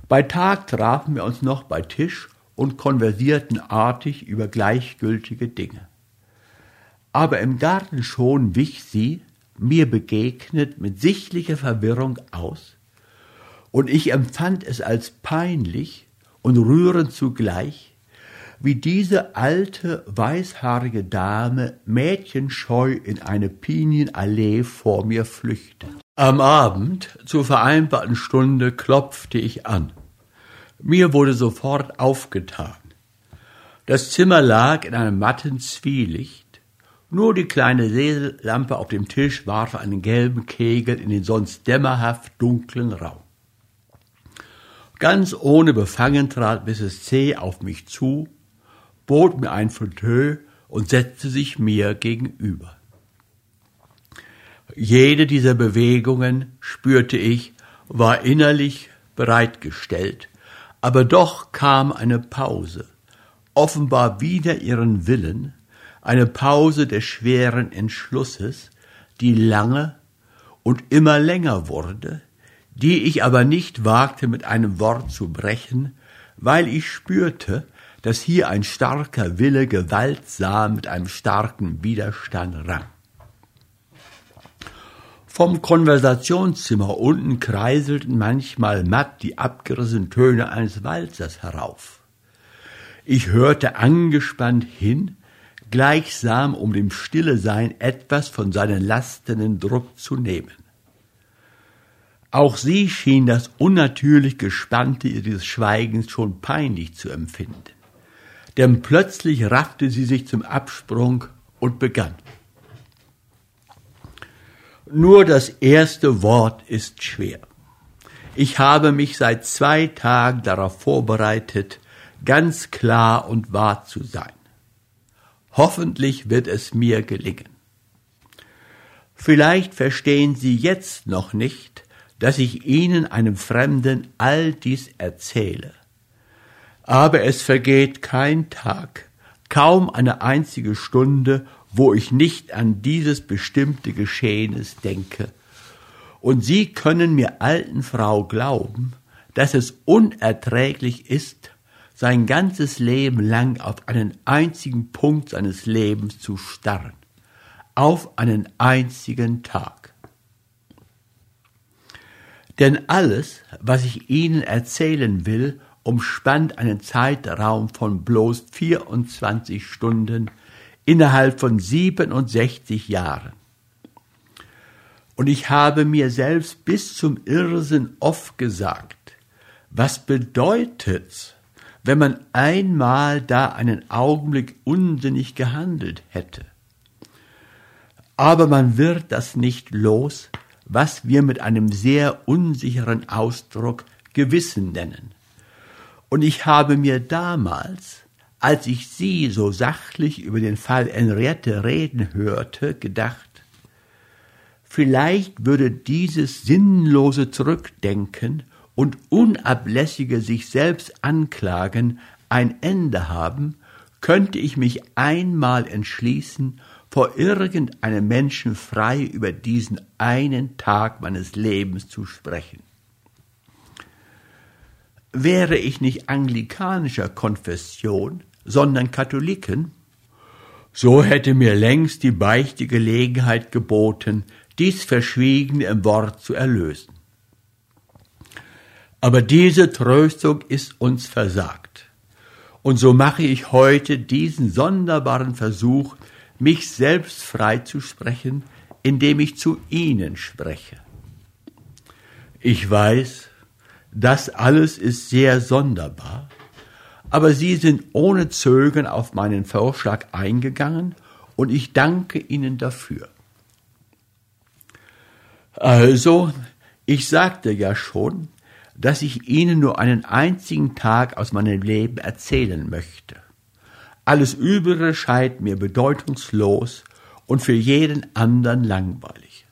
Bei Tag trafen wir uns noch bei Tisch und konversierten artig über gleichgültige Dinge. Aber im Garten schon wich sie, mir begegnet, mit sichtlicher Verwirrung aus, und ich empfand es als peinlich und rührend zugleich, wie diese alte, weißhaarige Dame mädchenscheu in eine Pinienallee vor mir flüchtet. Am Abend, zur vereinbarten Stunde, klopfte ich an. Mir wurde sofort aufgetan. Das Zimmer lag in einem matten Zwielicht. Nur die kleine Seelampe auf dem Tisch warf einen gelben Kegel in den sonst dämmerhaft dunklen Raum. Ganz ohne Befangen trat Mrs. C. auf mich zu, bot mir ein Fauteuil und setzte sich mir gegenüber. Jede dieser Bewegungen, spürte ich, war innerlich bereitgestellt, aber doch kam eine Pause, offenbar wider ihren Willen, eine Pause des schweren Entschlusses, die lange und immer länger wurde, die ich aber nicht wagte mit einem Wort zu brechen, weil ich spürte, dass hier ein starker Wille gewaltsam mit einem starken Widerstand rang. Vom Konversationszimmer unten kreiselten manchmal matt die abgerissenen Töne eines Walzers herauf. Ich hörte angespannt hin, gleichsam um dem Stille Sein etwas von seinen lastenden Druck zu nehmen. Auch sie schien das unnatürlich Gespannte ihres Schweigens schon peinlich zu empfinden. Denn plötzlich raffte sie sich zum Absprung und begann. Nur das erste Wort ist schwer. Ich habe mich seit zwei Tagen darauf vorbereitet, ganz klar und wahr zu sein. Hoffentlich wird es mir gelingen. Vielleicht verstehen Sie jetzt noch nicht, dass ich Ihnen, einem Fremden, all dies erzähle. Aber es vergeht kein Tag, kaum eine einzige Stunde, wo ich nicht an dieses bestimmte Geschehnis denke. Und Sie können mir alten Frau glauben, dass es unerträglich ist, sein ganzes Leben lang auf einen einzigen Punkt seines Lebens zu starren, auf einen einzigen Tag. Denn alles, was ich Ihnen erzählen will, umspannt einen Zeitraum von bloß 24 Stunden innerhalb von 67 Jahren. Und ich habe mir selbst bis zum Irrsinn oft gesagt, was bedeutet's, wenn man einmal da einen Augenblick unsinnig gehandelt hätte. Aber man wird das nicht los, was wir mit einem sehr unsicheren Ausdruck Gewissen nennen. Und ich habe mir damals, als ich Sie so sachlich über den Fall Henriette reden hörte, gedacht, vielleicht würde dieses sinnlose Zurückdenken und unablässige sich selbst anklagen ein Ende haben, könnte ich mich einmal entschließen, vor irgendeinem Menschen frei über diesen einen Tag meines Lebens zu sprechen. Wäre ich nicht anglikanischer Konfession, sondern Katholiken, so hätte mir längst die Beichte Gelegenheit geboten, dies Verschwiegene im Wort zu erlösen. Aber diese Tröstung ist uns versagt. Und so mache ich heute diesen sonderbaren Versuch, mich selbst freizusprechen, indem ich zu Ihnen spreche. Ich weiß, das alles ist sehr sonderbar, aber Sie sind ohne Zögern auf meinen Vorschlag eingegangen und ich danke Ihnen dafür. Also, ich sagte ja schon, dass ich Ihnen nur einen einzigen Tag aus meinem Leben erzählen möchte. Alles Übrige scheint mir bedeutungslos und für jeden anderen langweilig.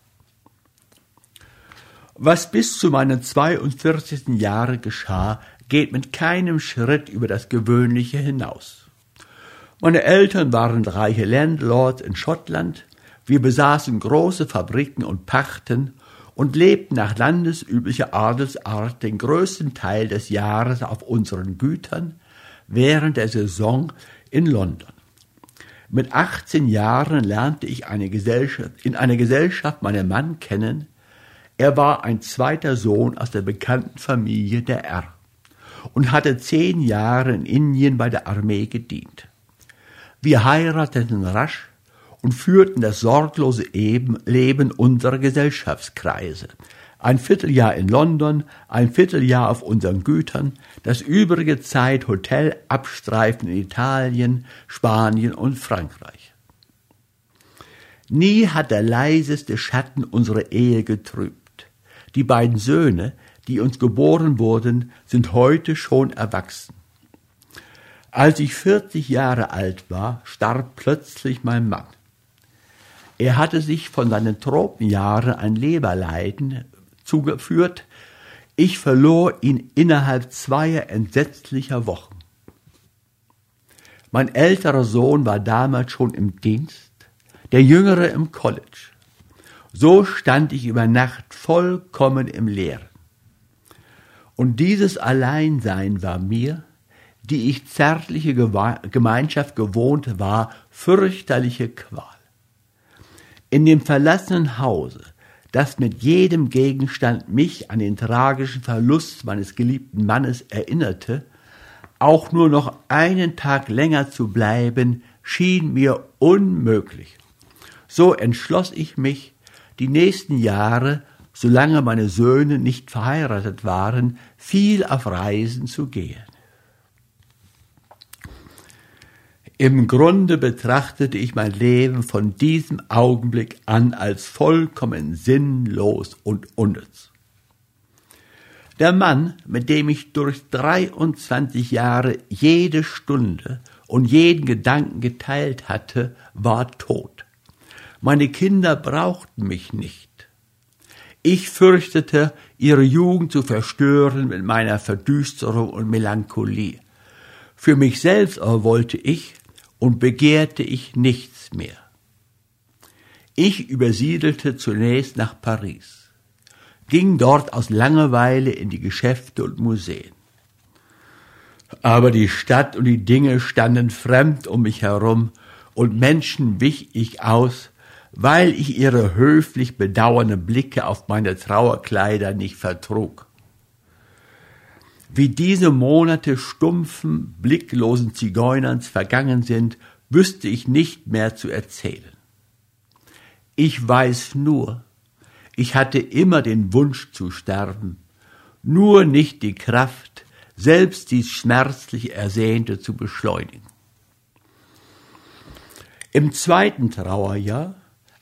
Was bis zu meinen 42. Jahre geschah, geht mit keinem Schritt über das Gewöhnliche hinaus. Meine Eltern waren reiche Landlords in Schottland, wir besaßen große Fabriken und Pachten und lebten nach landesüblicher Adelsart den größten Teil des Jahres auf unseren Gütern, während der Saison in London. Mit 18 Jahren lernte ich eine in einer Gesellschaft meinen Mann kennen. Er war ein zweiter Sohn aus der bekannten Familie der R und hatte zehn Jahre in Indien bei der Armee gedient. Wir heirateten rasch und führten das sorglose Leben unserer Gesellschaftskreise. Ein Vierteljahr in London, ein Vierteljahr auf unseren Gütern, das übrige Zeit Hotel abstreifen in Italien, Spanien und Frankreich. Nie hat der leiseste Schatten unsere Ehe getrübt. Die beiden Söhne, die uns geboren wurden, sind heute schon erwachsen. Als ich 40 Jahre alt war, starb plötzlich mein Mann. Er hatte sich von seinen Tropenjahren ein Leberleiden zugeführt. Ich verlor ihn innerhalb zweier entsetzlicher Wochen. Mein älterer Sohn war damals schon im Dienst, der jüngere im College. So stand ich über Nacht vollkommen im Leeren. Und dieses Alleinsein war mir, die ich zärtliche Gemeinschaft gewohnt war, fürchterliche Qual. In dem verlassenen Hause, das mit jedem Gegenstand mich an den tragischen Verlust meines geliebten Mannes erinnerte, Auch nur noch einen Tag länger zu bleiben, schien mir unmöglich. So entschloss ich mich, die nächsten Jahre, solange meine Söhne nicht verheiratet waren, viel auf Reisen zu gehen. Im Grunde betrachtete ich mein Leben von diesem Augenblick an als vollkommen sinnlos und unnütz. Der Mann, mit dem ich durch 23 Jahre jede Stunde und jeden Gedanken geteilt hatte, war tot. Meine Kinder brauchten mich nicht. Ich fürchtete, ihre Jugend zu verstören mit meiner Verdüsterung und Melancholie. Für mich selbst aber wollte ich, und begehrte ich nichts mehr. Ich übersiedelte zunächst nach Paris, ging dort aus Langeweile in die Geschäfte und Museen. Aber die Stadt und die Dinge standen fremd um mich herum, und Menschen wich ich aus, weil ich ihre höflich bedauernden Blicke auf meine Trauerkleider nicht vertrug. Wie diese Monate stumpfen, blicklosen Zigeunerns vergangen sind, wüsste ich nicht mehr zu erzählen. Ich weiß nur, ich hatte immer den Wunsch zu sterben, nur nicht die Kraft, selbst dies schmerzlich Ersehnte zu beschleunigen. Im zweiten Trauerjahr,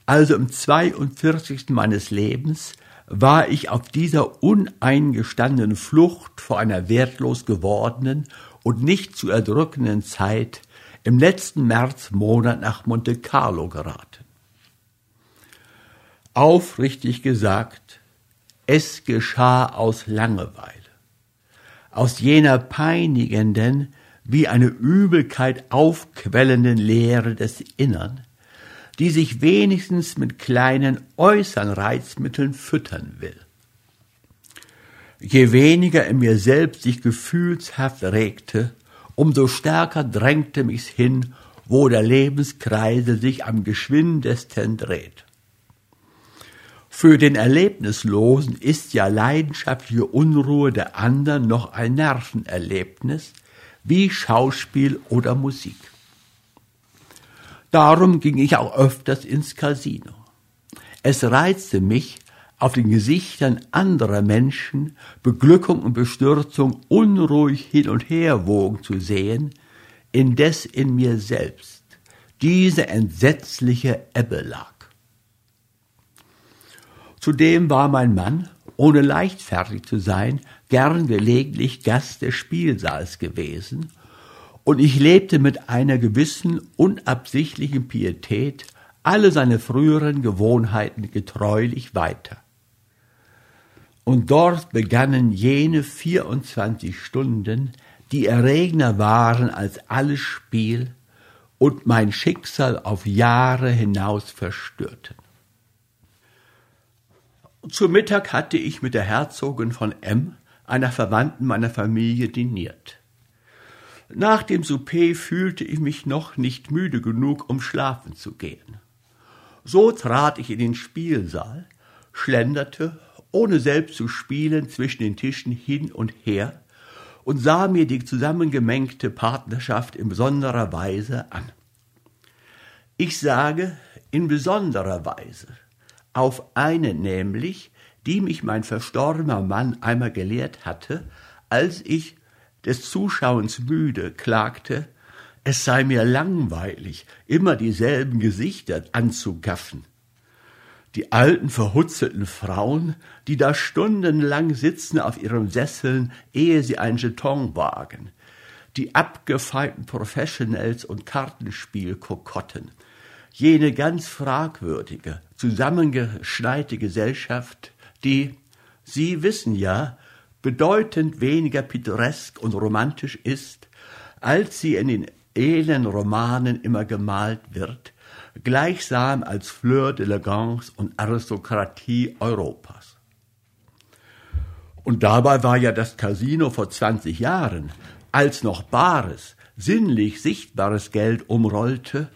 also im 42. meines Lebens, war ich auf dieser uneingestandenen Flucht vor einer wertlos gewordenen und nicht zu erdrückenden Zeit im letzten Märzmonat nach Monte Carlo geraten. Aufrichtig gesagt, es geschah aus Langeweile, aus jener peinigenden, wie eine Übelkeit aufquellenden Leere des Innern, die sich wenigstens mit kleinen äußeren Reizmitteln füttern will. Je weniger in mir selbst sich gefühlshaft regte, umso stärker drängte mich's hin, wo der Lebenskreisel sich am geschwindesten dreht. Für den Erlebnislosen ist ja leidenschaftliche Unruhe der anderen noch ein Nervenerlebnis, wie Schauspiel oder Musik. Darum ging ich auch öfters ins Casino. Es reizte mich, auf den Gesichtern anderer Menschen Beglückung und Bestürzung unruhig hin und her wogen zu sehen, indes in mir selbst diese entsetzliche Ebbe lag. Zudem war mein Mann, ohne leichtfertig zu sein, gern gelegentlich Gast des Spielsaals gewesen und ich lebte mit einer gewissen unabsichtlichen Pietät alle seine früheren Gewohnheiten getreulich weiter. Und dort begannen jene 24 Stunden, die erregender waren als alles Spiel und mein Schicksal auf Jahre hinaus verstörten. Zu Mittag hatte ich mit der Herzogin von M., einer Verwandten meiner Familie, diniert. Nach dem Souper fühlte ich mich noch nicht müde genug, um schlafen zu gehen. So trat ich in den Spielsaal, schlenderte, ohne selbst zu spielen, zwischen den Tischen hin und her und sah mir die zusammengemengte Partnerschaft in besonderer Weise an. Ich sage in besonderer Weise, auf eine nämlich, die mich mein verstorbener Mann einmal gelehrt hatte, als ich des Zuschauens müde, klagte, es sei mir langweilig, immer dieselben Gesichter anzugaffen. Die alten verhutzelten Frauen, die da stundenlang sitzen auf ihren Sesseln, ehe sie ein Jeton wagen, die abgefeilten Professionals und Kartenspielkokotten, jene ganz fragwürdige, zusammengeschneite Gesellschaft, die, Sie wissen ja, bedeutend weniger pittoresk und romantisch ist, als sie in den edlen Romanen immer gemalt wird, gleichsam als Fleur d'Elegance und Aristokratie Europas. Und dabei war ja das Casino vor 20 Jahren, als noch bares, sinnlich sichtbares Geld umrollte,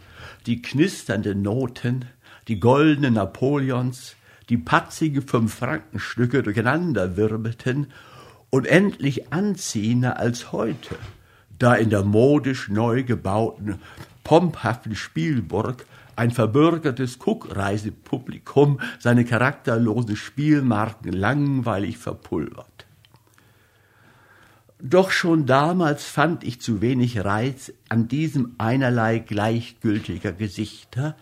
die knisternden Noten, die goldenen Napoleons, die patzige Fünf-Frankenstücke durcheinander wirbelten und endlich anziehender als heute da in der modisch neu gebauten, pomphaften Spielburg ein verbürgertes Kuckreisepublikum seine charakterlosen Spielmarken langweilig verpulvert. Doch schon damals fand ich zu wenig Reiz an diesem einerlei gleichgültiger Gesichter,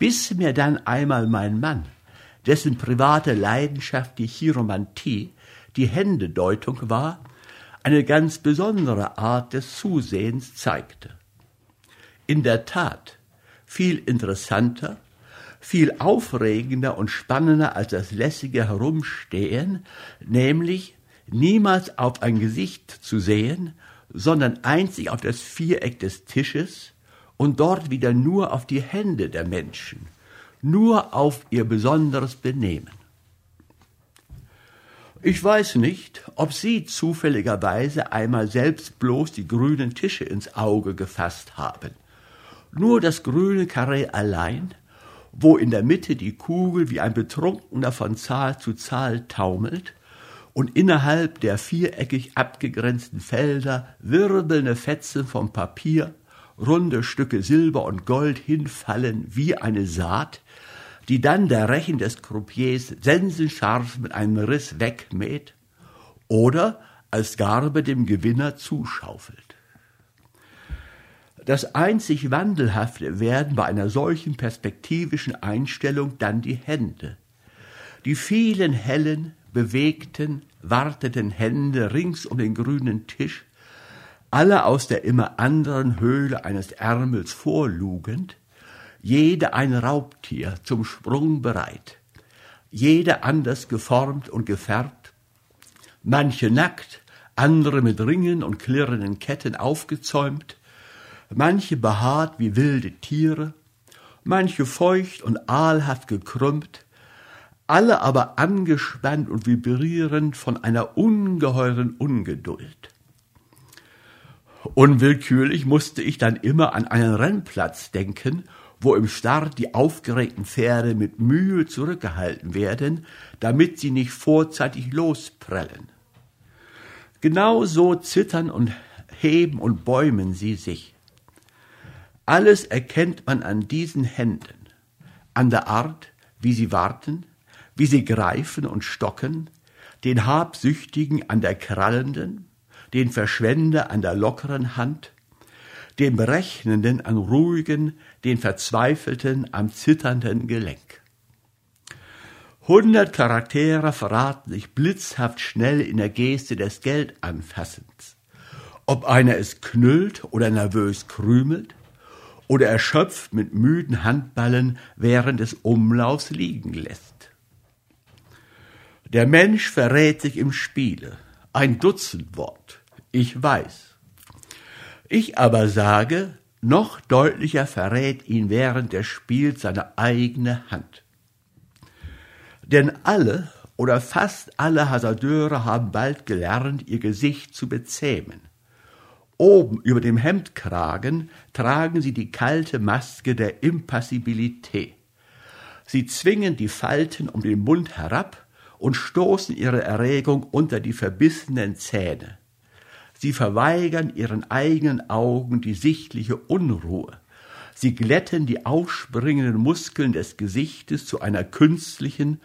bis mir dann einmal mein Mann, dessen private Leidenschaft die Chiromantie, die Händedeutung war, eine ganz besondere Art des Zusehens zeigte. In der Tat, viel interessanter, viel aufregender und spannender als das lässige Herumstehen, nämlich niemals auf ein Gesicht zu sehen, sondern einzig auf das Viereck des Tisches und dort wieder nur auf die Hände der Menschen, nur auf ihr besonderes Benehmen. Ich weiß nicht, ob Sie zufälligerweise einmal selbst bloß die grünen Tische ins Auge gefasst haben. Nur das grüne Karree allein, wo in der Mitte die Kugel wie ein Betrunkener von Zahl zu Zahl taumelt und innerhalb der viereckig abgegrenzten Felder wirbelnde Fetzen vom Papier, runde Stücke Silber und Gold hinfallen wie eine Saat, die dann der Rechen des Croupiers sensenscharf mit einem Riss wegmäht oder als Garbe dem Gewinner zuschaufelt. Das einzig Wandelhafte werden bei einer solchen perspektivischen Einstellung dann die Hände. Die vielen hellen, bewegten, warteten Hände rings um den grünen Tisch, alle aus der immer anderen Höhle eines Ärmels vorlugend, jede ein Raubtier zum Sprung bereit, jede anders geformt und gefärbt, manche nackt, andere mit Ringen und klirrenden Ketten aufgezäumt, manche behaart wie wilde Tiere, manche feucht und aalhaft gekrümmt, alle aber angespannt und vibrierend von einer ungeheuren Ungeduld. Unwillkürlich musste ich dann immer an einen Rennplatz denken, wo im Start die aufgeregten Pferde mit Mühe zurückgehalten werden, damit sie nicht vorzeitig losprellen. Genau so zittern und heben und bäumen sie sich. Alles erkennt man an diesen Händen, an der Art, wie sie warten, wie sie greifen und stocken, den Habsüchtigen an der krallenden, den Verschwender an der lockeren Hand, den Berechnenden an ruhigen, den Verzweifelten am zitternden Gelenk. Hundert Charaktere verraten sich blitzhaft schnell in der Geste des Geldanfassens. Ob einer es knüllt oder nervös krümelt oder erschöpft mit müden Handballen während des Umlaufs liegen lässt. Der Mensch verrät sich im Spiele. Ein Dutzendwort. Ich weiß. Ich aber sage, noch deutlicher verrät ihn während des Spiels seine eigene Hand. Denn alle oder fast alle Hasardeure haben bald gelernt, ihr Gesicht zu bezähmen. Oben über dem Hemdkragen tragen sie die kalte Maske der Impassibilität. Sie zwingen die Falten um den Mund herab und stoßen ihre Erregung unter die verbissenen Zähne. Sie verweigern ihren eigenen Augen die sichtliche Unruhe. Sie glätten die aufspringenden Muskeln des Gesichtes zu einer künstlichen,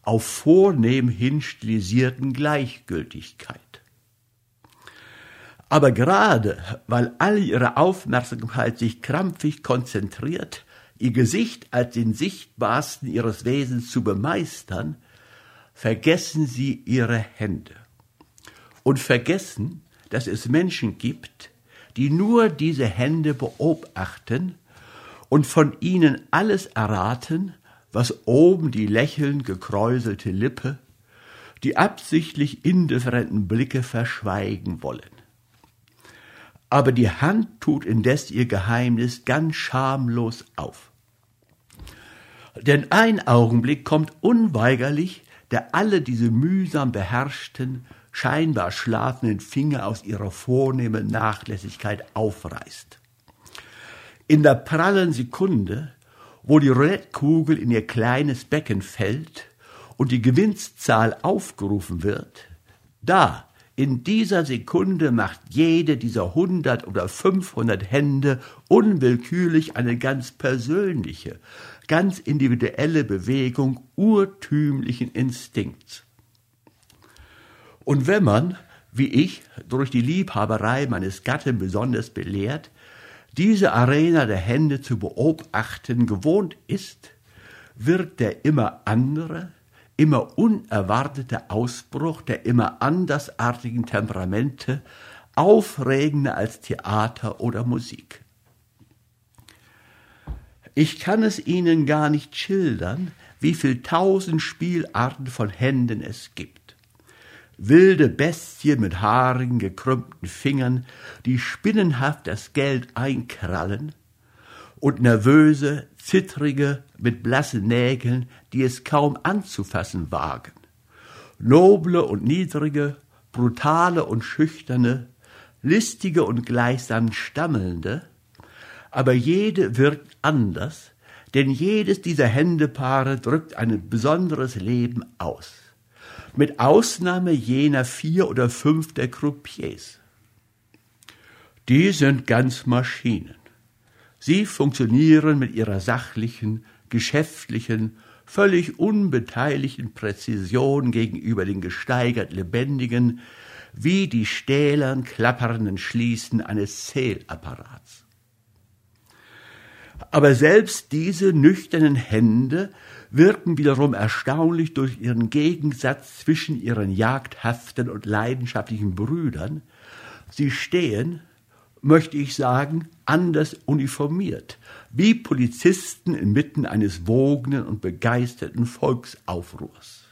auf vornehm hin stilisierten Gleichgültigkeit. Aber gerade weil all ihre Aufmerksamkeit sich krampfig konzentriert, ihr Gesicht als den sichtbarsten ihres Wesens zu bemeistern, vergessen sie ihre Hände. Und vergessen, dass es Menschen gibt, die nur diese Hände beobachten und von ihnen alles erraten, was oben die lächelnd gekräuselte Lippe, die absichtlich indifferenten Blicke verschweigen wollen. Aber die Hand tut indes ihr Geheimnis ganz schamlos auf. Denn ein Augenblick kommt unweigerlich, der alle diese mühsam beherrschten, scheinbar schlafenden Finger aus ihrer vornehmen Nachlässigkeit aufreißt. In der prallen Sekunde, wo die Roulettekugel in ihr kleines Becken fällt und die Gewinnszahl aufgerufen wird, da, in dieser Sekunde macht jede dieser hundert oder fünfhundert Hände unwillkürlich eine ganz persönliche, ganz individuelle Bewegung urtümlichen Instinkts. Und wenn man, wie ich, durch die Liebhaberei meines Gatten besonders belehrt, diese Arena der Hände zu beobachten gewohnt ist, wird der immer andere, immer unerwartete Ausbruch der immer andersartigen Temperamente aufregender als Theater oder Musik. Ich kann es Ihnen gar nicht schildern, wie viel tausend Spielarten von Händen es gibt. Wilde Bestien mit haarigen, gekrümmten Fingern, die spinnenhaft das Geld einkrallen, und nervöse, zittrige mit blassen Nägeln, die es kaum anzufassen wagen. Noble und niedrige, brutale und schüchterne, listige und gleichsam stammelnde, aber jede wirkt anders, denn jedes dieser Händepaare drückt ein besonderes Leben aus, mit Ausnahme jener vier oder fünf der Croupiers. Die sind ganz Maschinen. Sie funktionieren mit ihrer sachlichen, geschäftlichen, völlig unbeteiligten Präzision gegenüber den gesteigert lebendigen, wie die stählern klappernden Schließen eines Zählapparats. Aber selbst diese nüchternen Hände wirken wiederum erstaunlich durch ihren Gegensatz zwischen ihren jagdhaften und leidenschaftlichen Brüdern. Sie stehen, möchte ich sagen, anders uniformiert, wie Polizisten inmitten eines wogenden und begeisterten Volksaufruhrs.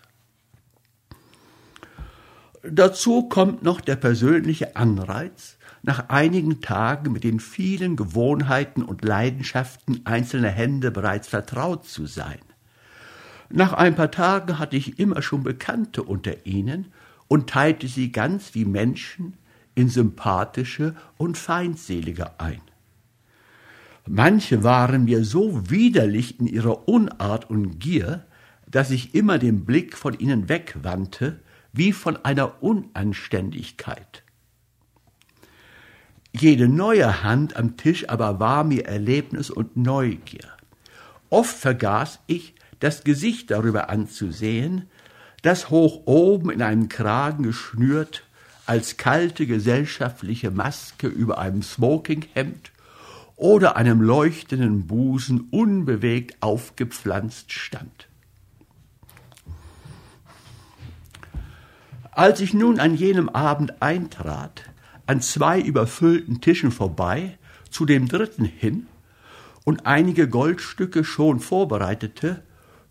Dazu kommt noch der persönliche Anreiz, nach einigen Tagen mit den vielen Gewohnheiten und Leidenschaften einzelner Hände bereits vertraut zu sein. Nach ein paar Tagen hatte ich immer schon Bekannte unter ihnen und teilte sie ganz wie Menschen in sympathische und feindselige ein. Manche waren mir so widerlich in ihrer Unart und Gier, dass ich immer den Blick von ihnen wegwandte, wie von einer Unanständigkeit. Jede neue Hand am Tisch aber war mir Erlebnis und Neugier. Oft vergaß ich, das Gesicht darüber anzusehen, das hoch oben in einen Kragen geschnürt, als kalte gesellschaftliche Maske über einem Smokinghemd oder einem leuchtenden Busen unbewegt aufgepflanzt stand. Als ich nun an jenem Abend eintrat, an zwei überfüllten Tischen vorbei, zu dem dritten hin und einige Goldstücke schon vorbereitete,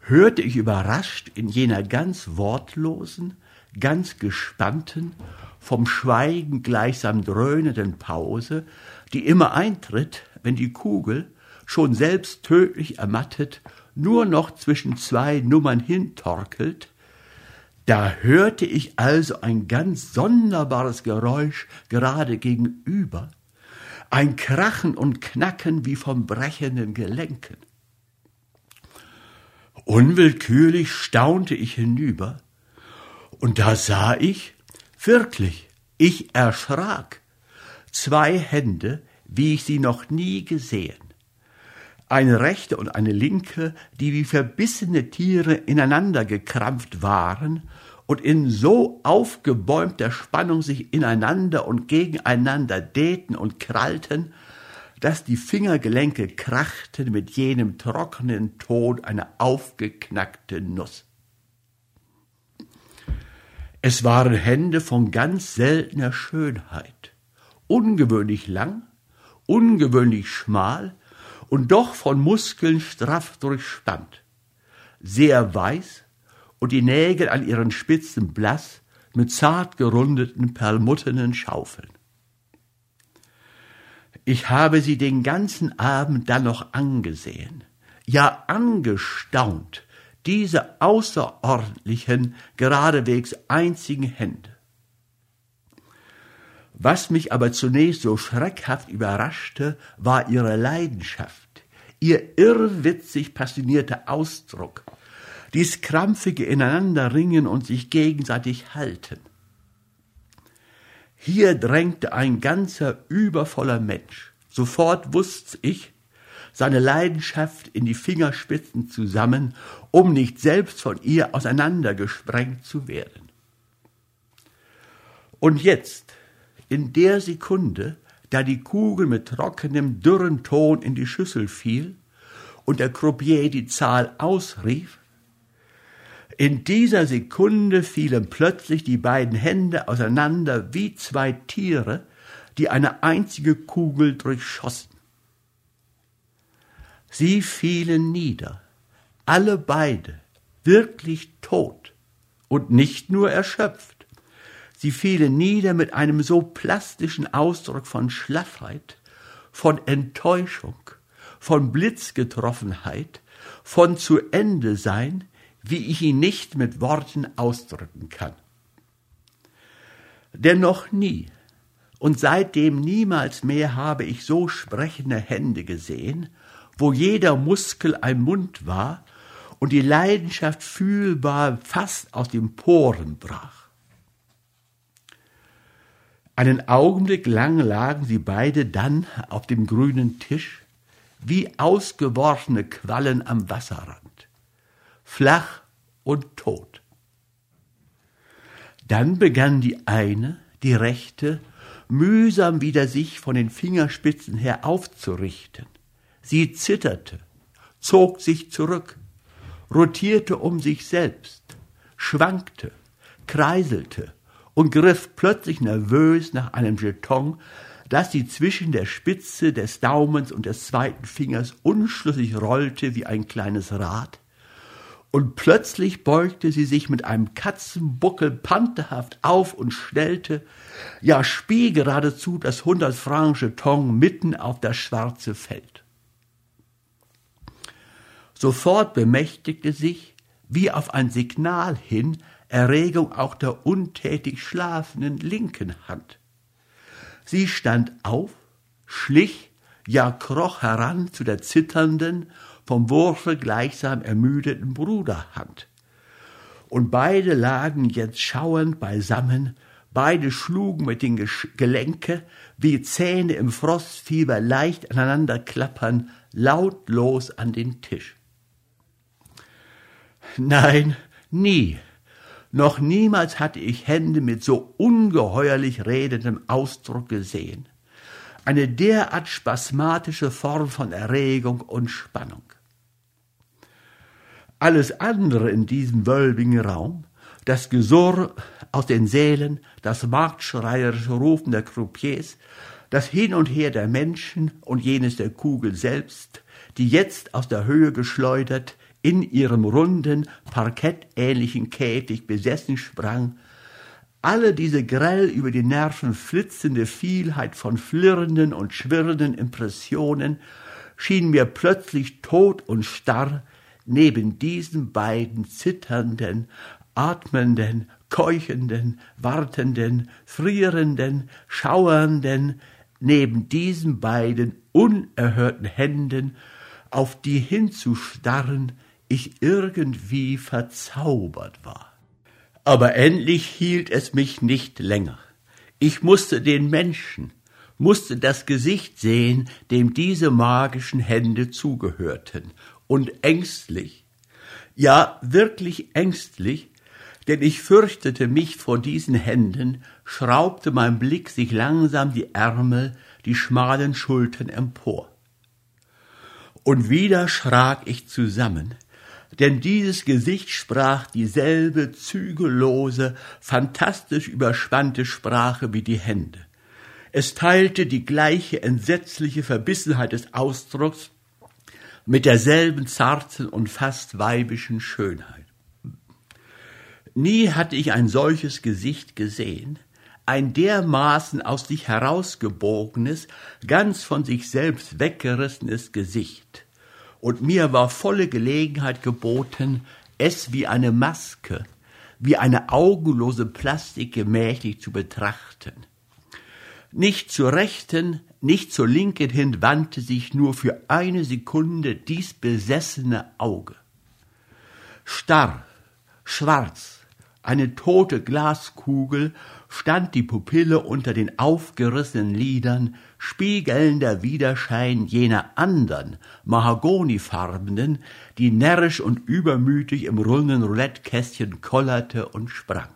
hörte ich überrascht in jener ganz wortlosen, ganz gespannten, vom Schweigen gleichsam dröhnenden Pause, die immer eintritt, wenn die Kugel, schon selbst tödlich ermattet, nur noch zwischen zwei Nummern hintorkelt, da hörte ich also ein ganz sonderbares Geräusch gerade gegenüber, ein Krachen und Knacken wie vom brechenden Gelenken. Unwillkürlich staunte ich hinüber, und da sah ich, wirklich, ich erschrak, zwei Hände, wie ich sie noch nie gesehen. Eine rechte und eine linke, die wie verbissene Tiere ineinander gekrampft waren und in so aufgebäumter Spannung sich ineinander und gegeneinander dehnten und krallten, dass die Fingergelenke krachten mit jenem trockenen Ton einer aufgeknackten Nuss. Es waren Hände von ganz seltener Schönheit, ungewöhnlich lang, ungewöhnlich schmal und doch von Muskeln straff durchspannt, sehr weiß und die Nägel an ihren Spitzen blass mit zart gerundeten perlmuttenen Schaufeln. Ich habe sie den ganzen Abend dann noch angesehen, ja angestaunt, diese außerordentlichen, geradewegs einzigen Hände. Was mich aber zunächst so schreckhaft überraschte, war ihre Leidenschaft, ihr irrwitzig passionierter Ausdruck, dies krampfige Ineinanderringen und sich gegenseitig halten. Hier drängte ein ganzer übervoller Mensch. Sofort wusste ich, seine Leidenschaft in die Fingerspitzen zusammen, um nicht selbst von ihr auseinandergesprengt zu werden. Und jetzt, in der Sekunde, da die Kugel mit trockenem, dürren Ton in die Schüssel fiel und der Croupier die Zahl ausrief, in dieser Sekunde fielen plötzlich die beiden Hände auseinander wie zwei Tiere, die eine einzige Kugel durchschossen. Sie fielen nieder, alle beide, wirklich tot und nicht nur erschöpft. Sie fielen nieder mit einem so plastischen Ausdruck von Schlaffheit, von Enttäuschung, von Blitzgetroffenheit, von zu Ende sein, wie ich ihn nicht mit Worten ausdrücken kann. Denn noch nie und seitdem niemals mehr habe ich so sprechende Hände gesehen, wo jeder Muskel ein Mund war und die Leidenschaft fühlbar fast aus den Poren brach. Einen Augenblick lang lagen sie beide dann auf dem grünen Tisch, wie ausgeworfene Quallen am Wasserrand, flach und tot. Dann begann die eine, die rechte, mühsam wieder sich von den Fingerspitzen her aufzurichten. Sie zitterte, zog sich zurück, rotierte um sich selbst, schwankte, kreiselte, und griff plötzlich nervös nach einem Jeton, das sie zwischen der Spitze des Daumens und des zweiten Fingers unschlüssig rollte wie ein kleines Rad, und plötzlich beugte sie sich mit einem Katzenbuckel pantherhaft auf und stellte, ja spie geradezu das hundert Franc Jeton mitten auf das schwarze Feld. Sofort bemächtigte sich, wie auf ein Signal hin, Erregung auch der untätig schlafenden linken Hand. Sie stand auf, schlich, ja kroch heran zu der zitternden, vom Wurfe gleichsam ermüdeten Bruderhand. Und beide lagen jetzt schauernd beisammen, beide schlugen mit den Gelenke, wie Zähne im Frostfieber leicht aneinander klappern, lautlos an den Tisch. Nein, nie, noch niemals hatte ich Hände mit so ungeheuerlich redendem Ausdruck gesehen. Eine derart spasmatische Form von Erregung und Spannung. Alles andere in diesem wölbigen Raum, das Gesurr aus den Sälen, das marktschreierische Rufen der Croupiers, das Hin und Her der Menschen und jenes der Kugel selbst, die jetzt aus der Höhe geschleudert in ihrem runden, parkettähnlichen Käfig besessen sprang, alle diese grell über die Nerven flitzende Vielheit von flirrenden und schwirrenden Impressionen schien mir plötzlich tot und starr neben diesen beiden zitternden, atmenden, keuchenden, wartenden, frierenden, schauernden, neben diesen beiden unerhörten Händen, auf die hinzustarren, ich irgendwie verzaubert war. Aber endlich hielt es mich nicht länger. Ich musste den Menschen, musste das Gesicht sehen, dem diese magischen Hände zugehörten, und ängstlich, ja wirklich ängstlich, denn ich fürchtete mich vor diesen Händen, schraubte mein Blick sich langsam die Ärmel, die schmalen Schultern empor. Und wieder schrak ich zusammen, denn dieses Gesicht sprach dieselbe zügellose, fantastisch überspannte Sprache wie die Hände. Es teilte die gleiche entsetzliche Verbissenheit des Ausdrucks mit derselben zarten und fast weibischen Schönheit. Nie hatte ich ein solches Gesicht gesehen, ein dermaßen aus sich herausgebogenes, ganz von sich selbst weggerissenes Gesicht und mir war volle Gelegenheit geboten, es wie eine Maske, wie eine augenlose Plastik gemächlich zu betrachten. Nicht zur rechten, nicht zur linken hin wandte sich nur für eine Sekunde dies besessene Auge. Starr, schwarz, eine tote Glaskugel, stand die Pupille unter den aufgerissenen Lidern, spiegelnder Widerschein jener andern, mahagonifarbenen, die närrisch und übermütig im runden Roulettekästchen kollerte und sprang.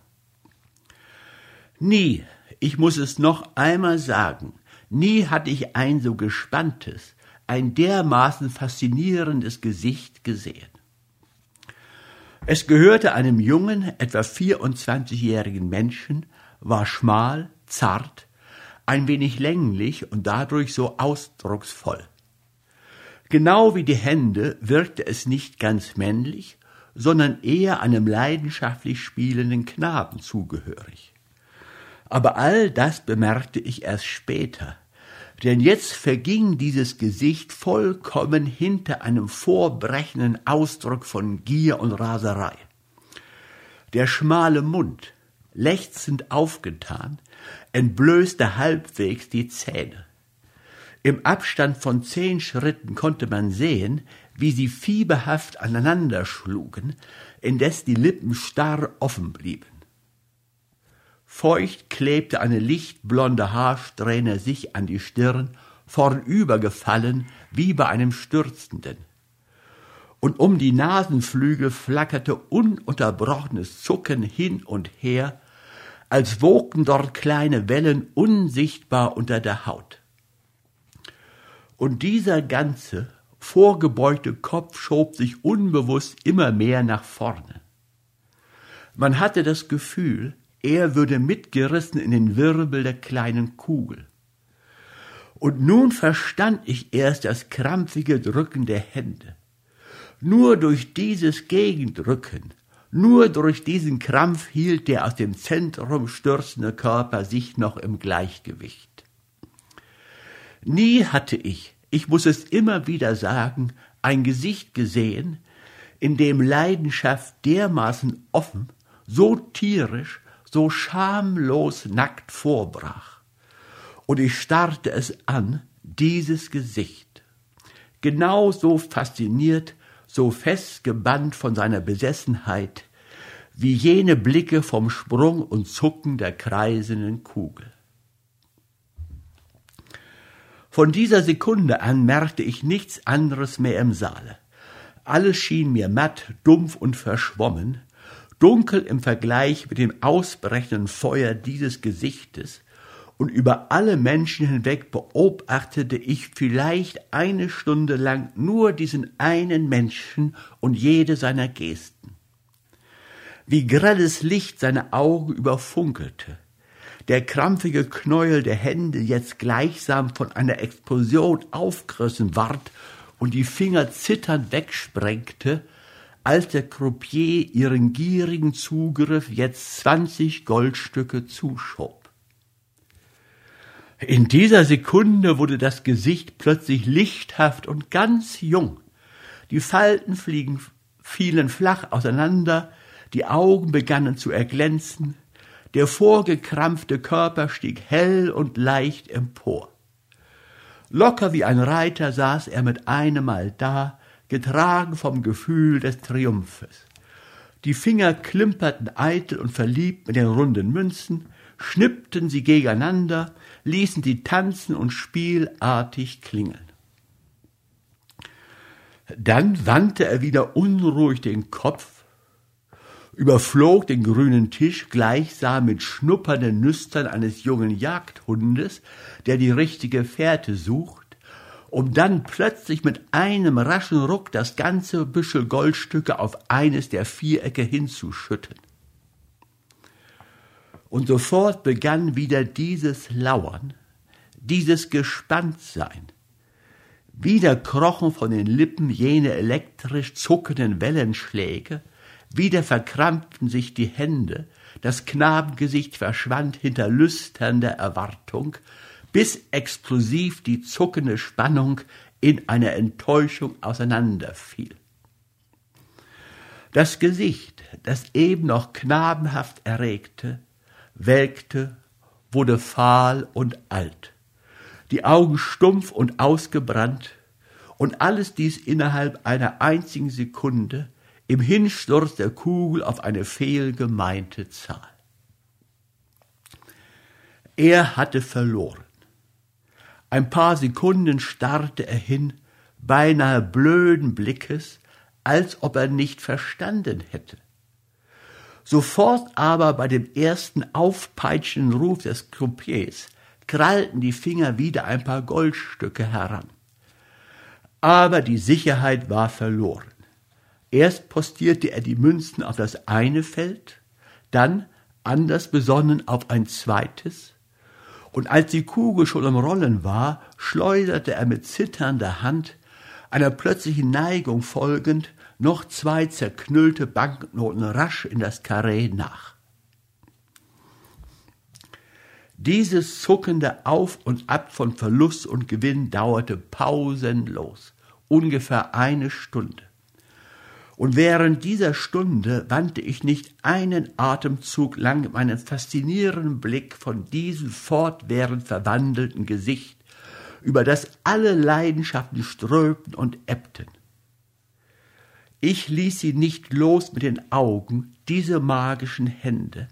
Nie, ich muss es noch einmal sagen, nie hatte ich ein so gespanntes, ein dermaßen faszinierendes Gesicht gesehen. Es gehörte einem jungen, etwa 24-jährigen Menschen, war schmal, zart, ein wenig länglich und dadurch so ausdrucksvoll. Genau wie die Hände wirkte es nicht ganz männlich, sondern eher einem leidenschaftlich spielenden Knaben zugehörig. Aber all das bemerkte ich erst später, denn jetzt verging dieses Gesicht vollkommen hinter einem vorbrechenden Ausdruck von Gier und Raserei. Der schmale Mund, lechzend aufgetan, entblößte halbwegs die Zähne. Im Abstand von zehn Schritten konnte man sehen, wie sie fieberhaft aneinander schlugen, indes die Lippen starr offen blieben. Feucht klebte eine lichtblonde Haarsträhne sich an die Stirn, vornübergefallen wie bei einem Stürzenden. Und um die Nasenflügel flackerte ununterbrochenes Zucken hin und her, als wogten dort kleine Wellen unsichtbar unter der Haut. Und dieser ganze, vorgebeugte Kopf schob sich unbewusst immer mehr nach vorne. Man hatte das Gefühl, er würde mitgerissen in den Wirbel der kleinen Kugel. Und nun verstand ich erst das krampfige Drücken der Hände. Nur durch dieses Gegendrücken, nur durch diesen Krampf hielt der aus dem Zentrum stürzende Körper sich noch im Gleichgewicht. Nie hatte ich, ich muss es immer wieder sagen, ein Gesicht gesehen, in dem Leidenschaft dermaßen offen, so tierisch, so schamlos nackt vorbrach. Und ich starrte es an, dieses Gesicht. Genau so fasziniert, so festgebannt von seiner Besessenheit, wie jene Blicke vom Sprung und Zucken der kreisenden Kugel. Von dieser Sekunde an merkte ich nichts anderes mehr im Saale. Alles schien mir matt, dumpf und verschwommen, dunkel im Vergleich mit dem ausbrechenden Feuer dieses Gesichtes, und über alle Menschen hinweg beobachtete ich vielleicht eine Stunde lang nur diesen einen Menschen und jede seiner Gesten. Wie grelles Licht seine Augen überfunkelte, der krampfige Knäuel der Hände jetzt gleichsam von einer Explosion aufgerissen ward und die Finger zitternd wegsprengte, als der Croupier ihren gierigen Zugriff jetzt zwanzig Goldstücke zuschob. In dieser Sekunde wurde das Gesicht plötzlich lichthaft und ganz jung. Die Falten fliegen, fielen flach auseinander, die Augen begannen zu erglänzen, der vorgekrampfte Körper stieg hell und leicht empor. Locker wie ein Reiter saß er mit einem Mal da, getragen vom Gefühl des Triumphes. Die Finger klimperten eitel und verliebt mit den runden Münzen, schnippten sie gegeneinander, ließen sie tanzen und spielartig klingeln. Dann wandte er wieder unruhig den Kopf, überflog den grünen Tisch gleichsam mit schnuppernden Nüstern eines jungen Jagdhundes, der die richtige Fährte sucht, um dann plötzlich mit einem raschen Ruck das ganze Büschel Goldstücke auf eines der Vierecke hinzuschütten. Und sofort begann wieder dieses Lauern, dieses Gespanntsein. Wieder krochen von den Lippen jene elektrisch zuckenden Wellenschläge, wieder verkrampften sich die Hände, das Knabengesicht verschwand hinter lüsternder Erwartung, bis explosiv die zuckende Spannung in einer Enttäuschung auseinanderfiel. Das Gesicht, das eben noch knabenhaft erregte, welkte, wurde fahl und alt, die Augen stumpf und ausgebrannt, und alles dies innerhalb einer einzigen Sekunde, im Hinsturz der Kugel auf eine fehlgemeinte Zahl. Er hatte verloren. Ein paar Sekunden starrte er hin, beinahe blöden Blickes, als ob er nicht verstanden hätte. Sofort aber bei dem ersten aufpeitschenden Ruf des Croupiers krallten die Finger wieder ein paar Goldstücke heran. Aber die Sicherheit war verloren. Erst postierte er die Münzen auf das eine Feld, dann, anders besonnen, auf ein zweites, und als die Kugel schon im Rollen war, schleuderte er mit zitternder Hand, einer plötzlichen Neigung folgend, noch zwei zerknüllte Banknoten rasch in das Karree nach. Dieses zuckende Auf und Ab von Verlust und Gewinn dauerte pausenlos, ungefähr eine Stunde. Und während dieser Stunde wandte ich nicht einen Atemzug lang meinen faszinierenden Blick von diesem fortwährend verwandelten Gesicht, über das alle Leidenschaften strömten und ebbten. Ich ließ sie nicht los mit den Augen, diese magischen Hände,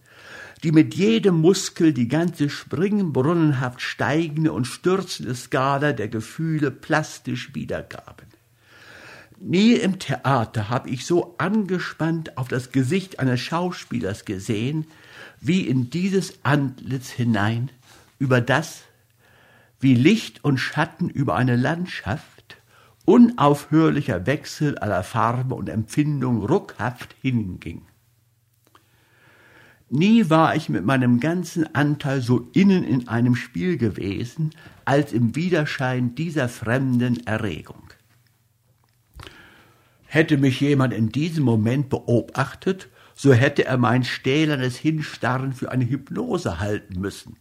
die mit jedem Muskel die ganze springbrunnenhaft steigende und stürzende Skala der Gefühle plastisch wiedergaben. Nie im Theater habe ich so angespannt auf das Gesicht eines Schauspielers gesehen, wie in dieses Antlitz hinein, über das, wie Licht und Schatten über eine Landschaft, unaufhörlicher Wechsel aller Farbe und Empfindung ruckhaft hinging. Nie war ich mit meinem ganzen Anteil so innen in einem Spiel gewesen, als im Widerschein dieser fremden Erregung. Hätte mich jemand in diesem Moment beobachtet, so hätte er mein stählernes Hinstarren für eine Hypnose halten müssen.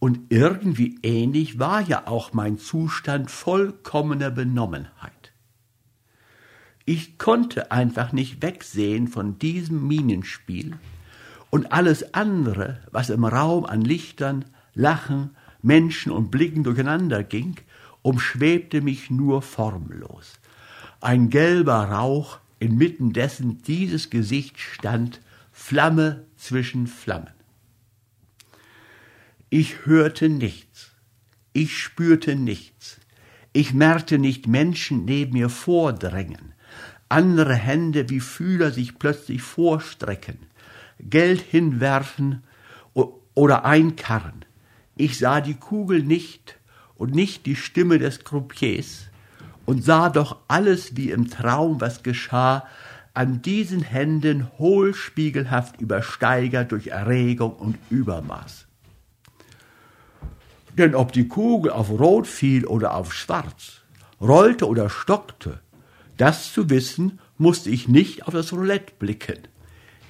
Und irgendwie ähnlich war ja auch mein Zustand vollkommener Benommenheit. Ich konnte einfach nicht wegsehen von diesem Minenspiel und alles andere, was im Raum an Lichtern, Lachen, Menschen und Blicken durcheinander ging, umschwebte mich nur formlos. Ein gelber Rauch, inmitten dessen dieses Gesicht stand, Flamme zwischen Flammen. Ich hörte nichts. Ich spürte nichts. Ich merkte nicht Menschen neben mir vordrängen, andere Hände wie Fühler sich plötzlich vorstrecken, Geld hinwerfen oder einkarren. Ich sah die Kugel nicht und nicht die Stimme des Croupiers und sah doch alles wie im Traum, was geschah, an diesen Händen hohlspiegelhaft übersteigert durch Erregung und Übermaß. Denn ob die Kugel auf Rot fiel oder auf Schwarz, rollte oder stockte, das zu wissen, musste ich nicht auf das Roulette blicken.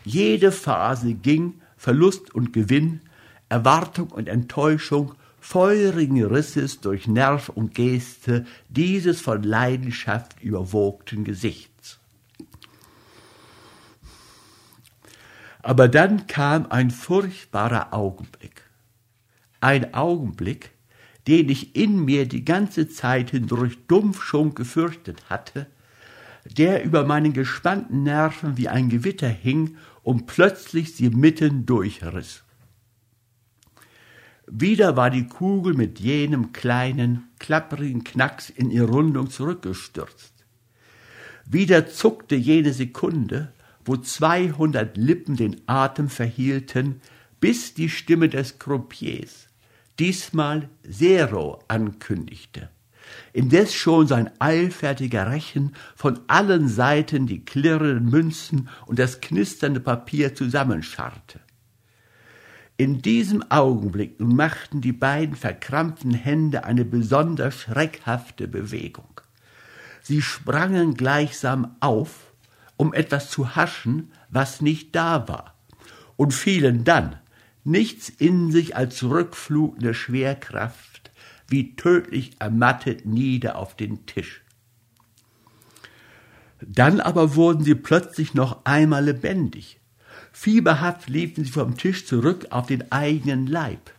Jede Phase ging, Verlust und Gewinn, Erwartung und Enttäuschung, feurigen Risses durch Nerv und Geste dieses von Leidenschaft überwogten Gesichts. Aber dann kam ein furchtbarer Augenblick ein Augenblick, den ich in mir die ganze Zeit hindurch dumpf schon gefürchtet hatte, der über meinen gespannten Nerven wie ein Gewitter hing und plötzlich sie mitten durchriss. Wieder war die Kugel mit jenem kleinen, klapprigen Knacks in ihr Rundung zurückgestürzt. Wieder zuckte jene Sekunde, wo zweihundert Lippen den Atem verhielten, bis die Stimme des Croupiers diesmal Zero ankündigte, indes schon sein eilfertiger Rechen von allen Seiten die klirrenden Münzen und das knisternde Papier zusammenscharrte. In diesem Augenblick machten die beiden verkrampften Hände eine besonders schreckhafte Bewegung. Sie sprangen gleichsam auf, um etwas zu haschen, was nicht da war, und fielen dann, nichts in sich als zurückflutende Schwerkraft, wie tödlich ermattet nieder auf den Tisch. Dann aber wurden sie plötzlich noch einmal lebendig. Fieberhaft liefen sie vom Tisch zurück auf den eigenen Leib,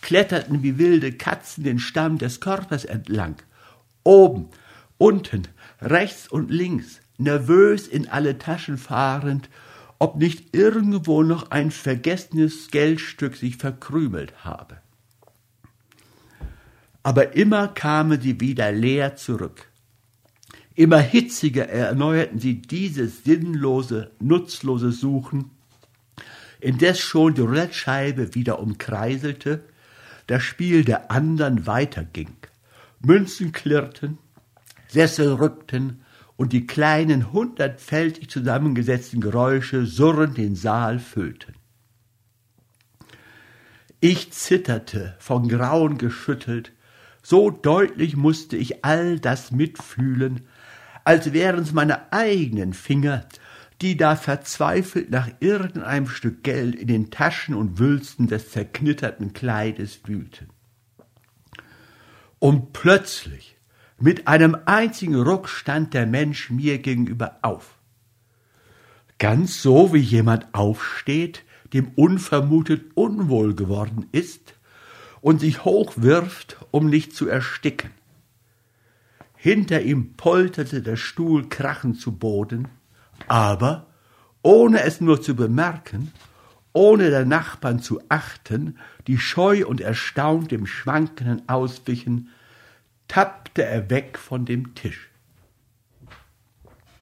kletterten wie wilde Katzen den Stamm des Körpers entlang, oben, unten, rechts und links, nervös in alle Taschen fahrend, ob nicht irgendwo noch ein vergessenes Geldstück sich verkrümelt habe. Aber immer kamen sie wieder leer zurück. Immer hitziger erneuerten sie dieses sinnlose, nutzlose Suchen, indes schon die Roulettescheibe wieder umkreiselte, das Spiel der andern weiterging. Münzen klirrten, Sessel rückten und die kleinen hundertfältig zusammengesetzten Geräusche surrend den Saal füllten. Ich zitterte, von Grauen geschüttelt, so deutlich musste ich all das mitfühlen, als wären's meine eigenen Finger, die da verzweifelt nach irgendeinem Stück Geld in den Taschen und Wülsten des zerknitterten Kleides wühlten. Und plötzlich, mit einem einzigen Ruck stand der Mensch mir gegenüber auf. Ganz so wie jemand aufsteht, dem unvermutet unwohl geworden ist und sich hochwirft, um nicht zu ersticken. Hinter ihm polterte der Stuhl krachend zu Boden, aber, ohne es nur zu bemerken, ohne der Nachbarn zu achten, die scheu und erstaunt dem Schwankenden auswichen, tappte er weg von dem Tisch.